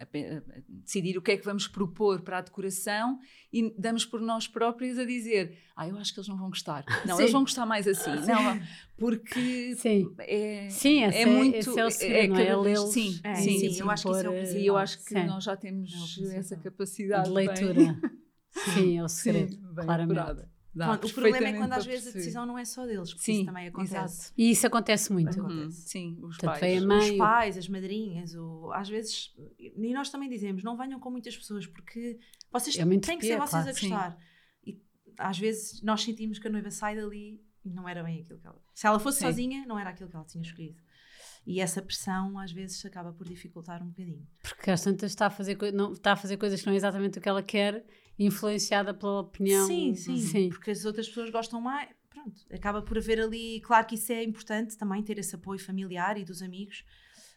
a, pe- a decidir o que é que vamos propor para a decoração e damos por nós próprios a dizer: Ah, eu acho que eles não vão gostar. Não, Sim. eles vão gostar mais assim. Não, porque Sim. é, Sim, é é, muito. esse é o segredo, não é? cada vez- Lê-los Sim, É, sim, sim, sim. eu acho que isso é o eh, eu acho que Sim. nós já É temos principal. essa capacidade de bem- leitura. Sim, é o segredo, bem claramente. apurada. Dá Pronto, o problema é quando às vezes a decisão não é só deles, porque Sim, isso também acontece. exato. E isso acontece muito. Acontece. Uhum, Sim, os Portanto, pais. Os mãe, o- pais, as madrinhas, o- às vezes, e nós também dizemos, não venham com muitas pessoas, porque vocês É têm que ser vocês claro, a sim. gostar. E às vezes nós sentimos que a noiva sai dali e não era bem aquilo que ela. Se ela fosse Sim. sozinha, não era aquilo que ela tinha escolhido. E essa pressão às vezes acaba por dificultar um bocadinho. Porque às tantas está a, fazer, não, está a fazer coisas que não é exatamente o que ela quer, influenciada pela opinião. Sim, sim, sim. Porque as outras pessoas gostam mais. Pronto, acaba por haver ali. Claro que isso é importante também, ter esse apoio familiar e dos amigos.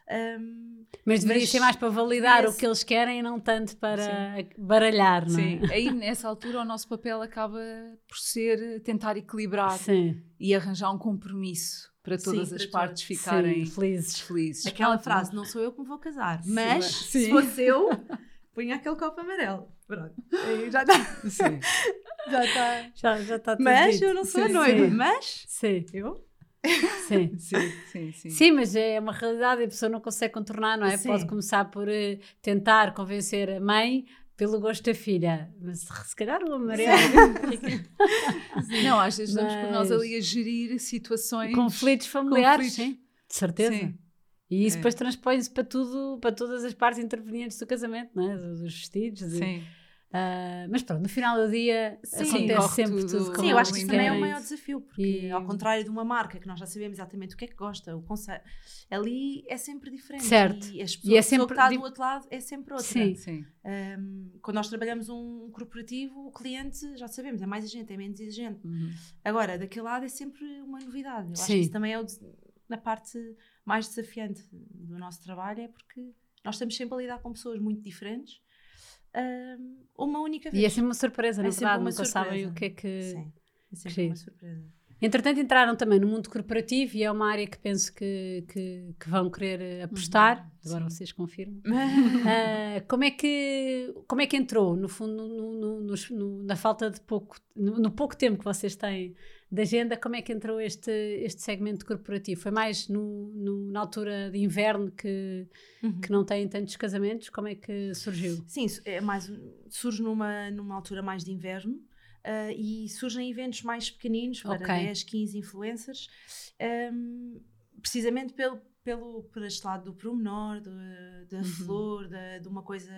Ahm, Mas deveria Mas ser mais para validar esse- o que eles querem e não tanto para baralhar, não é? Sim, aí nessa altura o nosso papel acaba por ser tentar equilibrar Sim, e arranjar um compromisso para Sim, todas para as todos. partes ficarem sim, felizes. felizes. aquela frase, não sou eu que me vou casar, Sim, mas se sim. fosse eu, punha aquele copo amarelo. Pronto. Aí já está. Sim. Já está. Já, já está tudo Mas dito. eu não sou a Sim, noiva, sim. mas Sim, eu. sim. Sim, sim, sim. Sim, mas é uma realidade e a pessoa não consegue contornar, não é? Sim. Pode começar por eh, tentar convencer a mãe pelo gosto da filha, mas se calhar o amarelo Não, às vezes damos por nós Mas- ali a gerir situações. conflitos familiares, conflitos. sim, de certeza. Sim. E isso É. depois transpõe-se para tudo, para todas as partes intervenientes do casamento, não é? Dos vestidos. Sim. Ah, mas pronto, no final do dia Sim, acontece sempre tudo- tudo, Sim, eu acho que isso também é o maior desafio, porque E- ao contrário de uma marca que nós já sabemos exatamente o que é que gosta, o conceito, ali é sempre diferente. Certo. E, as E pessoas, é a pessoa sempre que está do outro lado é sempre outra. Sim. Sim. Um, quando nós trabalhamos um corporativo, o cliente, já sabemos, é mais exigente, é menos exigente. Uhum. Agora, daquele lado é sempre uma novidade. Eu acho Sim. que isso também é o des- a parte mais desafiante do nosso trabalho, é porque nós estamos sempre a lidar com pessoas muito diferentes um, uma única vez. E é sempre uma surpresa, na É verdade, nunca sabem o que é que. Sim, é sempre Giro. uma surpresa. Entretanto, entraram também no mundo corporativo e é uma área que penso que, que, que vão querer apostar. Agora sim. vocês confirmam. Ah, como, é que, como é que entrou, no fundo, no- no- no- na falta de pouco, no pouco tempo que vocês têm da agenda, como é que entrou este, este segmento corporativo? Foi mais no, no na altura de inverno que, uhum. que não têm tantos casamentos? Como é que surgiu? Sim, é mais, surge numa, numa altura mais de inverno uh, e surgem eventos mais pequeninos para okay. 10, 15 influencers, um, precisamente pelo, pelo, por este lado do promenor, do, da uhum. flor, da, de uma coisa,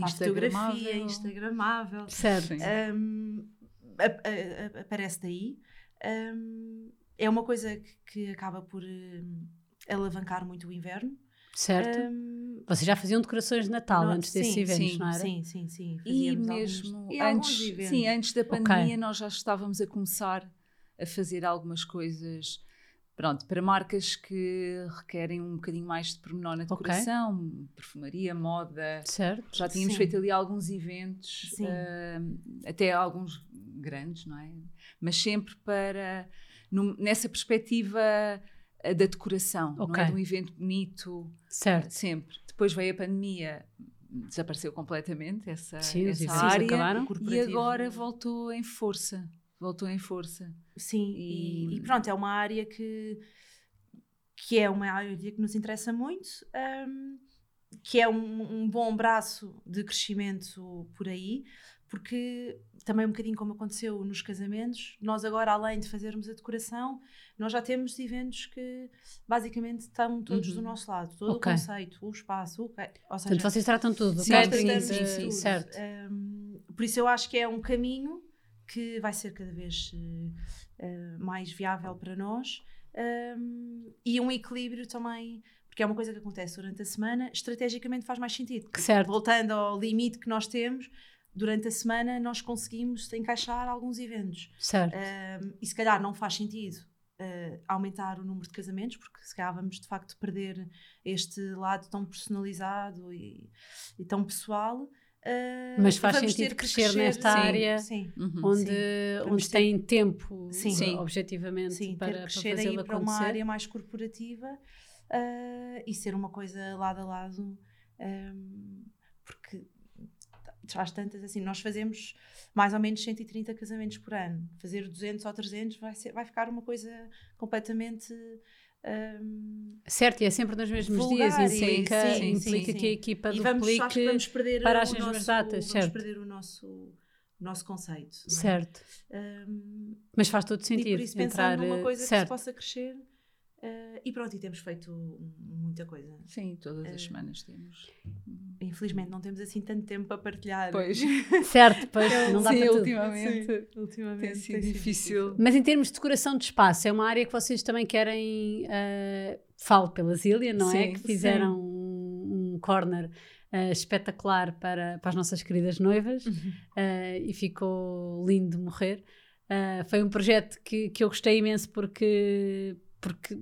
a fotografia instagramável. Certo. Um, aparece daí. Um, é uma coisa que, que acaba por um, alavancar muito o inverno. Certo. Um, Vocês já faziam decorações de Natal antes sim, desses eventos, sim, não era? Sim, sim, sim. e mesmo alguns, antes, sim, antes da pandemia okay. nós já estávamos a começar a fazer algumas coisas pronto, para marcas que requerem um bocadinho mais de pormenor na decoração, okay. perfumaria, moda. Certo. Já tínhamos Sim. feito ali alguns eventos, uh, até alguns grandes, não é? Mas sempre para, num, nessa perspectiva uh, da decoração, okay. não é? De um evento bonito. Certo. Uh, sempre. Depois veio a pandemia, desapareceu completamente essa, Sim, essa área acabaram. e agora voltou em força voltou em força. Sim, e, e pronto, é uma área que, que é uma área que nos interessa muito, um, que é um, um, bom braço de crescimento por aí, porque também um bocadinho como aconteceu nos casamentos, nós agora, além de fazermos a decoração, nós já temos eventos que basicamente estão todos uhum. do nosso lado, todo okay. o conceito, o espaço, o okay. ou seja, Portanto, vocês tratam tudo, sim, sim, sim, certo. Um, por isso eu acho que é um caminho que vai ser cada vez uh, mais viável para nós um, e um equilíbrio também porque é uma coisa que acontece durante a semana, estrategicamente faz mais sentido. Certo. Voltando ao limite que nós temos, durante a semana nós conseguimos encaixar alguns eventos. Certo. Um, e se calhar não faz sentido uh, aumentar o número de casamentos, porque se calhar vamos de facto perder este lado tão personalizado e, e tão pessoal. Uh, Mas faz sentido crescer, crescer, nesta sim, área sim, uhum, onde, sim. onde ter... tem tempo, sim, objetivamente, sim, para, para crescer para aí para uma área mais corporativa uh, e ser uma coisa lado a lado, um, porque às tantas, assim, nós fazemos mais ou menos 130 casamentos por ano. Fazer 200 ou 300 vai, ser, vai ficar uma coisa completamente um, certo, e é sempre nos mesmos vulgar, dias, implica, sim, implica sim, que a equipa e duplique vamos perder para as mesmas datas, vamos certo. perder o nosso, o nosso conceito. É? Certo. Um, Mas faz todo sentido. E por isso entrar, numa coisa certo. que possa crescer Uh, e pronto, e temos feito muita coisa. Sim, todas as uh, semanas temos. Infelizmente não temos assim tanto tempo para partilhar. Pois. certo, pois não dá Sim, para ultimamente, Sim, ultimamente tem sido tem difícil. difícil. Mas em termos de decoração de espaço, é uma área que vocês também querem. Uh, falo pela Zília, não é? sim, é? Que fizeram um, um corner. Uh, espetacular para, para as nossas queridas noivas uhum. uh, e ficou lindo de morrer. Uh, foi um projeto que, que eu gostei imenso porque porque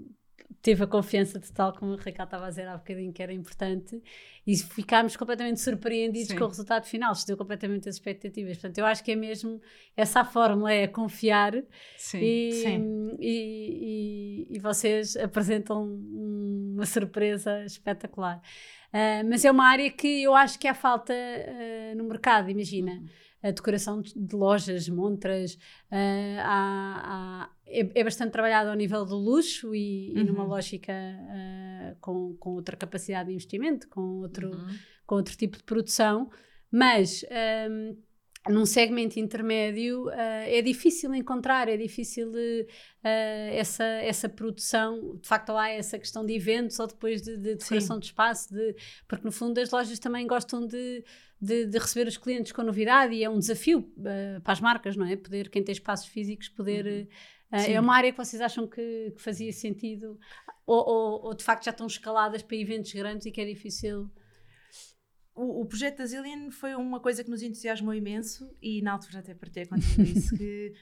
teve a confiança total, como o Ricardo estava a dizer há bocadinho, que era importante, e ficámos completamente surpreendidos Sim. com o resultado final, deu completamente as expectativas. Portanto, eu acho que é mesmo essa a fórmula, é confiar Sim. E, Sim. E, e, e, vocês apresentam uma surpresa espetacular. Uh, mas é uma área que eu acho que há falta uh, no mercado, imagina. Uhum a decoração de lojas, montras, uh, há, há, é, é, bastante trabalhado ao nível do luxo e, uhum. e numa lógica uh, com, com outra capacidade de investimento, com outro, uhum. com outro tipo de produção, mas um, num segmento intermédio uh, é difícil encontrar, é difícil uh, essa, essa produção. De facto, há essa questão de eventos ou depois de, de decoração Sim. de espaço, de, porque no fundo as lojas também gostam de, de, de, receber os clientes com novidade e é um desafio uh, para as marcas, não é? Poder, quem tem espaços físicos, poder. Uhum. Uh, é uma área que vocês acham que, que fazia sentido ou, ou, ou, de facto já estão escaladas para eventos grandes e que é difícil? O, o projeto da Zillion foi uma coisa que nos entusiasmou imenso e na altura até partilhei contigo isso, que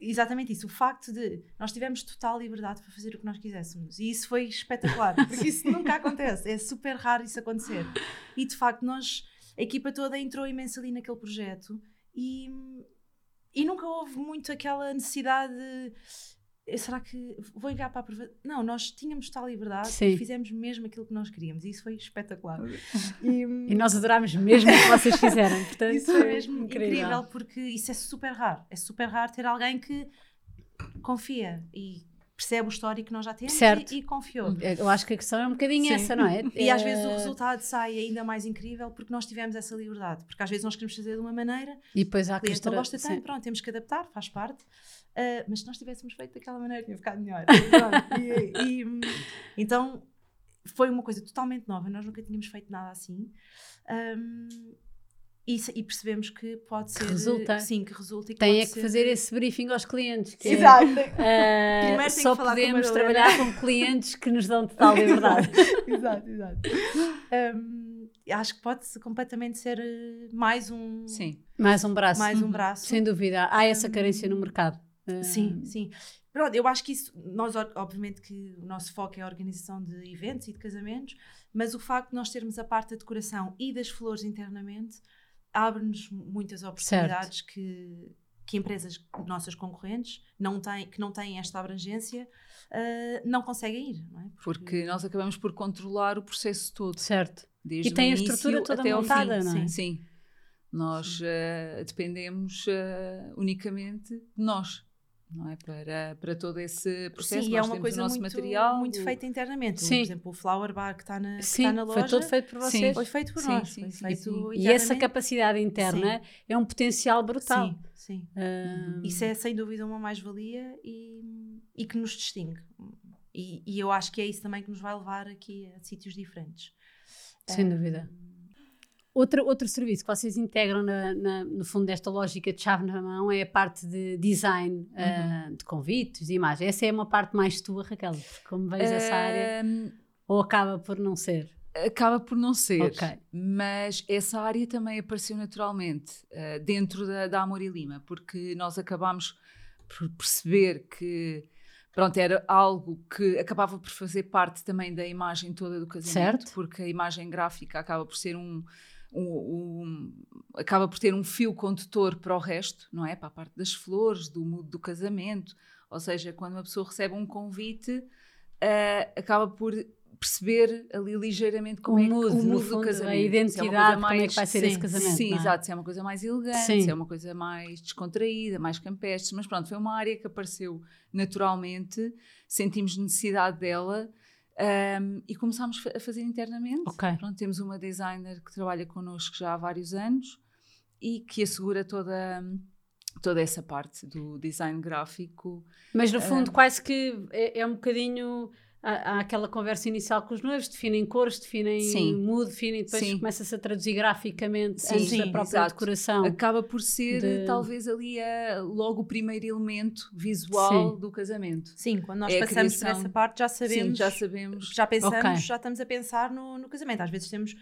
exatamente isso, o facto de nós tivemos total liberdade para fazer o que nós quiséssemos. E isso foi espetacular, porque isso nunca acontece, é super raro isso acontecer. E de facto nós a equipa toda entrou imenso ali naquele projeto e, e nunca houve muito aquela necessidade de será que vou enviar para a prova? Não, nós tínhamos tal liberdade Sim. e fizemos mesmo aquilo que nós queríamos e isso foi espetacular. e, e, nós adorámos mesmo o que vocês fizeram. Portanto, isso foi mesmo incrível. incrível. porque isso é super raro. É super raro ter alguém que confia e percebe o histórico que nós já temos e, e confiou. Eu acho que a questão é um bocadinho Sim. essa, não é? E às É, vezes o resultado sai ainda mais incrível porque nós tivemos essa liberdade. Porque às vezes nós queremos fazer de uma maneira, E depois há a questão. não gosta tanto, pronto, temos que adaptar, faz parte. Ah, mas se nós tivéssemos feito daquela maneira, tinha ficado melhor. E- e, então foi uma coisa totalmente nova, nós nunca tínhamos feito nada assim. Hum, e, se- e percebemos que pode ser. resulta. Sim, que resulta. E que Tem pode é que ser- fazer esse briefing aos clientes. que é, Exato. ah, Primeiro tem só que com podemos Madalena. trabalhar com clientes que nos dão total liberdade. exato, exato. Hum, acho que pode completamente ser eh, mais um, Sim. Mais um braço. mais um Uhum. braço. Sem dúvida. Há essa carência no mercado. Sim, sim. Pronto, eu acho que isso, nós, ob- obviamente, que o nosso foco é a organização de eventos e de casamentos, mas o facto de nós termos a parte da decoração e das flores internamente abre-nos muitas oportunidades que, que empresas nossas concorrentes não têm, que não têm esta abrangência ah, não conseguem ir, não é? Porque nós acabamos por controlar o processo todo. Certo. Desde E tem o a estrutura início toda até ao montada, fim. não é? Sim. Nós eh, dependemos eh, unicamente de nós, não é? Para, para todo esse processo. Sim, nós é uma coisa muito, material. muito o- feita internamente. Sim. Por exemplo, o Flower Bar que está na, que Sim, está na loja foi todo feito por Sim. vocês. foi feito por Sim, nós. sim, sim, feito sim. E essa capacidade interna é um potencial brutal. Sim, sim. Isso é sem dúvida uma mais-valia e, e que nos distingue. E, e eu acho que é isso também que nos vai levar aqui a sítios diferentes. Sem dúvida. Outro, outro serviço que vocês integram na- na- no fundo desta lógica de chave na mão é a parte de design ah, de convites, de imagem. Essa é uma parte mais tua, Raquel, como vês essa área, ou acaba por não ser? acaba por não ser. Ok. Mas essa área também apareceu naturalmente eh, dentro da, da Amor e Lima, porque nós acabámos por perceber que pronto, era algo que acabava por fazer parte também da imagem toda do casamento, Certo. porque a imagem gráfica acaba por ser um, um- um- acaba por ter um fio condutor para o resto, não é? Para a parte das flores, do mood do casamento. Ou seja, quando uma pessoa recebe um convite, eh, acaba por perceber ali ligeiramente como O é que- o mood fundo, do a casamento. É uma identidade, coisa como é que vai ser esse sim, casamento, Sim, é? exato. Se é uma coisa mais elegante, Sim. se é uma coisa mais descontraída, mais campestre. Mas pronto, foi uma área que apareceu naturalmente, sentimos necessidade dela ahm, e começámos a fazer internamente. Ok. Pronto, temos uma designer que trabalha connosco já há vários anos e que assegura toda, toda essa parte do design gráfico. Mas no fundo, quase que é, é um bocadinho. Há, há aquela conversa inicial com os noivos, definem cores, definem Sim. mood, definem, depois começa-se a traduzir graficamente Sim, antes da sim, própria exato. decoração. Acaba por ser de- talvez ali a- logo o primeiro elemento visual Sim. do casamento. Sim, quando nós É passamos por essa parte já sabemos. Sim, já sabemos. já pensamos, Ok. já estamos a pensar no, no casamento. Às vezes temos,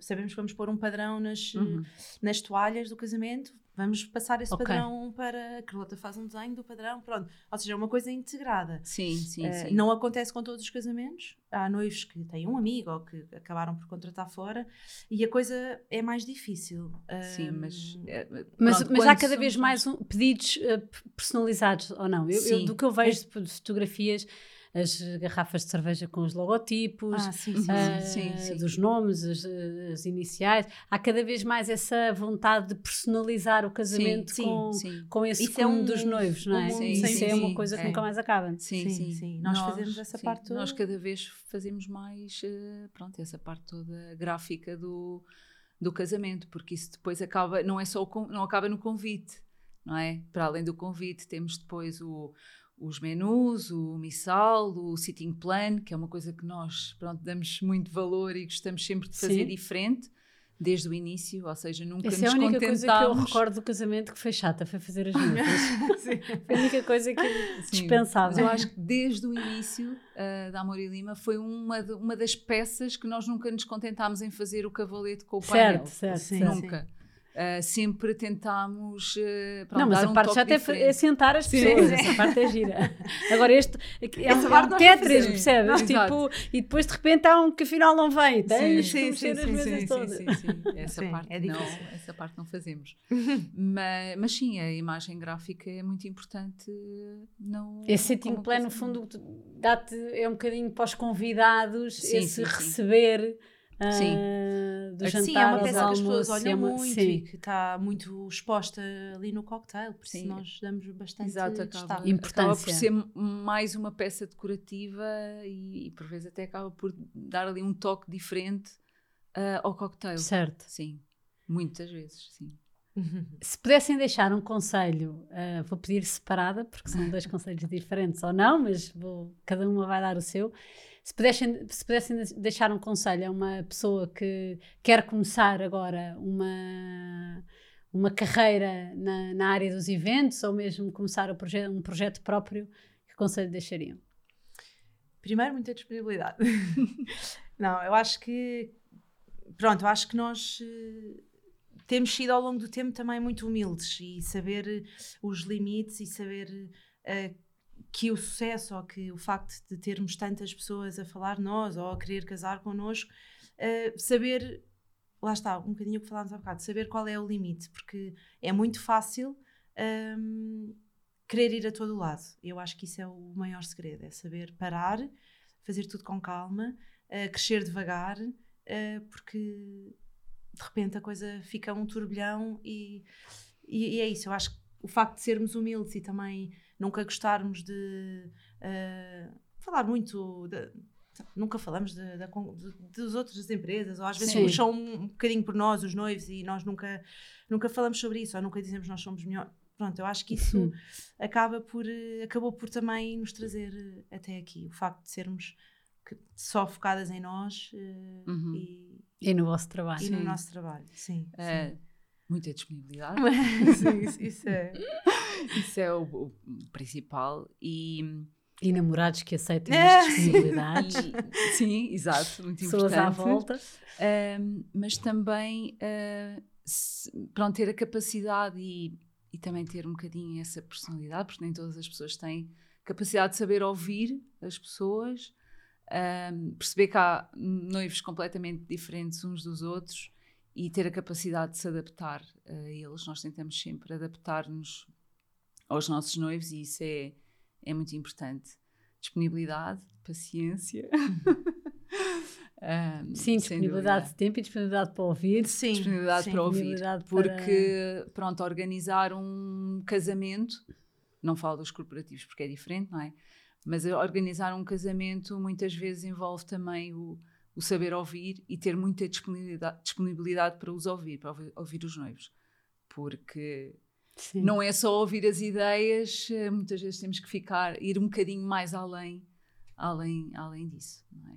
sabemos que vamos pôr um padrão nas, Uhum. nas toalhas do casamento, vamos passar esse Ok. padrão para a Carlota faz um desenho do padrão, pronto. Ou seja, é uma coisa integrada. Sim, sim, Eh, sim. não acontece com todos os casamentos. Há noivos que têm um amigo ou que acabaram por contratar fora e a coisa é mais difícil. Sim, mas. Eh, Mas, pronto, mas há cada vez mais um- pedidos p- personalizados, ou não? Eu, eu- do que eu vejo de, de fotografias, as garrafas de cerveja com os logotipos, Ah, sim, sim, ah, sim. dos nomes, as, as iniciais. Há cada vez mais essa vontade de personalizar o casamento com, com esse Isso é um dos noivos, não um é? mundo Isso é uma coisa que É. nunca mais acaba. sim, Sim. Nós fazemos essa parte Nós toda. cada vez fazemos mais, eh, pronto, essa parte toda gráfica do, do casamento, porque isso depois acaba, não é só o não acaba no convite, não é? Para além do convite, temos depois o, os menus, o missal, o sitting plan, que é uma coisa que nós, pronto, damos muito valor e gostamos sempre de fazer Sim. diferente. Desde o início, ou seja, nunca Essa é nos a única coisa que eu contentámos- recordo do casamento que foi chata, foi fazer as notas. foi a única coisa que eu Sim, dispensava. Mas eu acho que desde o início ah, da Amor e Lima foi uma, de- uma das peças que nós nunca nos contentámos em fazer o cavalete com o painel. Certo, certo, Sim, Ah, sempre tentámos pronto, Não, mas a um parte toque chata é, é sentar as Sim. pessoas, essa parte é gira. Agora este é, um, é um Tetris, percebes? Tipo, e depois de repente há um que afinal não vem, tens Sim, que sim, sim, as sim, sim, sim, sim. Essa, Sim, parte é não, essa parte não fazemos. mas, mas sim, a imagem gráfica é muito importante. Não, Esse sitting como plan, no fundo, dá-te é um bocadinho para os convidados, esse receber Sim. Uh, do Sim, jantar é uma aos peça que as pessoas olham é uma- muito sim. e que está muito exposta ali no cocktail, por isso Sim. nós damos bastante Exato, acaba, destaque. Im- acaba por Importância. ser mais uma peça decorativa e, e por vezes até acaba por dar ali um toque diferente ah, ao cocktail. Certo. Sim, muitas vezes, sim. Se pudessem deixar um conselho, uh, vou pedir separada, porque são dois conselhos diferentes ou não, mas vou- cada uma vai dar o seu. Se pudessem, se pudessem deixar um conselho a uma pessoa que quer começar agora uma, uma carreira na, na área dos eventos ou mesmo começar o proje um projeto próprio, que conselho deixariam? Primeiro, muita disponibilidade. Não, eu acho que. Pronto, eu acho que nós eh, temos sido ao longo do tempo também muito humildes e saber os limites e saber eh, que o sucesso ou que o facto de termos tantas pessoas a falar nós ou a querer casar connosco, eh, saber. Lá está, um bocadinho o que falámos há bocado, saber qual é o limite, porque é muito fácil hum, querer ir a todo lado. Eu acho que isso é o maior segredo, é saber parar, fazer tudo com calma, eh, crescer devagar, eh, porque de repente a coisa fica um turbilhão e, e, e é isso. Eu acho que o facto de sermos humildes e também nunca gostarmos de eh, falar muito. de- nunca falamos de, de- das empresas, ou às vezes Sim. puxam um, um bocadinho por nós, os noivos, e nós nunca, nunca falamos sobre isso, ou nunca dizemos nós somos melhor. Pronto, eu acho que isso Uhum. acaba por, eh, acabou por também nos trazer eh, até aqui. O facto de sermos que- só focadas em nós eh, Uhum. e, E no vosso trabalho? e no Sim. nosso trabalho. Sim, Ah, muita disponibilidade, sim. isso, isso é. isso é o, o principal. E, E namorados que aceitem É. as disponibilidades, e- sim, exato, muito pessoas importante. à volta. Um, mas também uh, se- pronto, ter a capacidade e, e também ter um bocadinho essa personalidade, porque nem todas as pessoas têm capacidade de saber ouvir as pessoas, um, perceber que há noivos completamente diferentes uns dos outros e ter a capacidade de se adaptar a eles. Nós tentamos sempre adaptar-nos aos nossos noivos e isso é, é muito importante. Disponibilidade, paciência. Um, Sim, disponibilidade de tempo e disponibilidade para ouvir. Sim, disponibilidade sim. para ouvir. Disponibilidade para- Porque, pronto, organizar um casamento, não falo dos corporativos porque é diferente, não é? Mas organizar um casamento muitas vezes envolve também o, o saber ouvir e ter muita disponibilidade, disponibilidade para os ouvir, para ouvir, ouvir os noivos. Porque Sim. não é só ouvir as ideias, eh, muitas vezes temos que ficar, ir um bocadinho mais além, além, além disso, não é?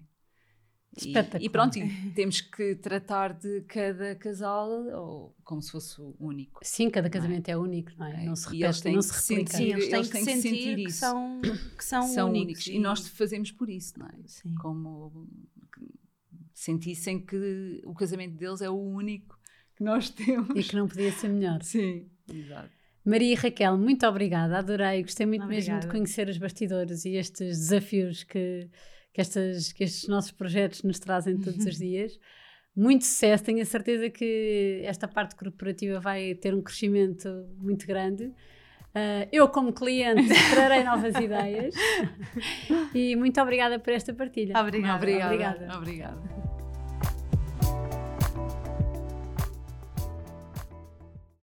E, e pronto, e temos que tratar de cada casal ou como se fosse o único. Sim, cada casamento é único, não é? É, Não se e eles repete, têm não que se se replica. Sim, eles têm Eles que têm que sentir sentir que isso. são, que são, São únicos. únicos. E nós fazemos por isso, não é? Sim. Como sentissem que o casamento deles é o único que nós temos. E que não podia ser melhor. Sim, exato. Maria e Raquel, muito obrigada, adorei, gostei muito mesmo de Obrigada. conhecer os bastidores e estes desafios que, que, estas, que estes nossos projetos nos trazem todos os dias. Muito sucesso, tenho a certeza que esta parte corporativa vai ter um crescimento muito grande. Ah, eu, como cliente, trarei novas ideias e muito obrigada por esta partilha. Obrigada. Obrigada. obrigada. Obrigada.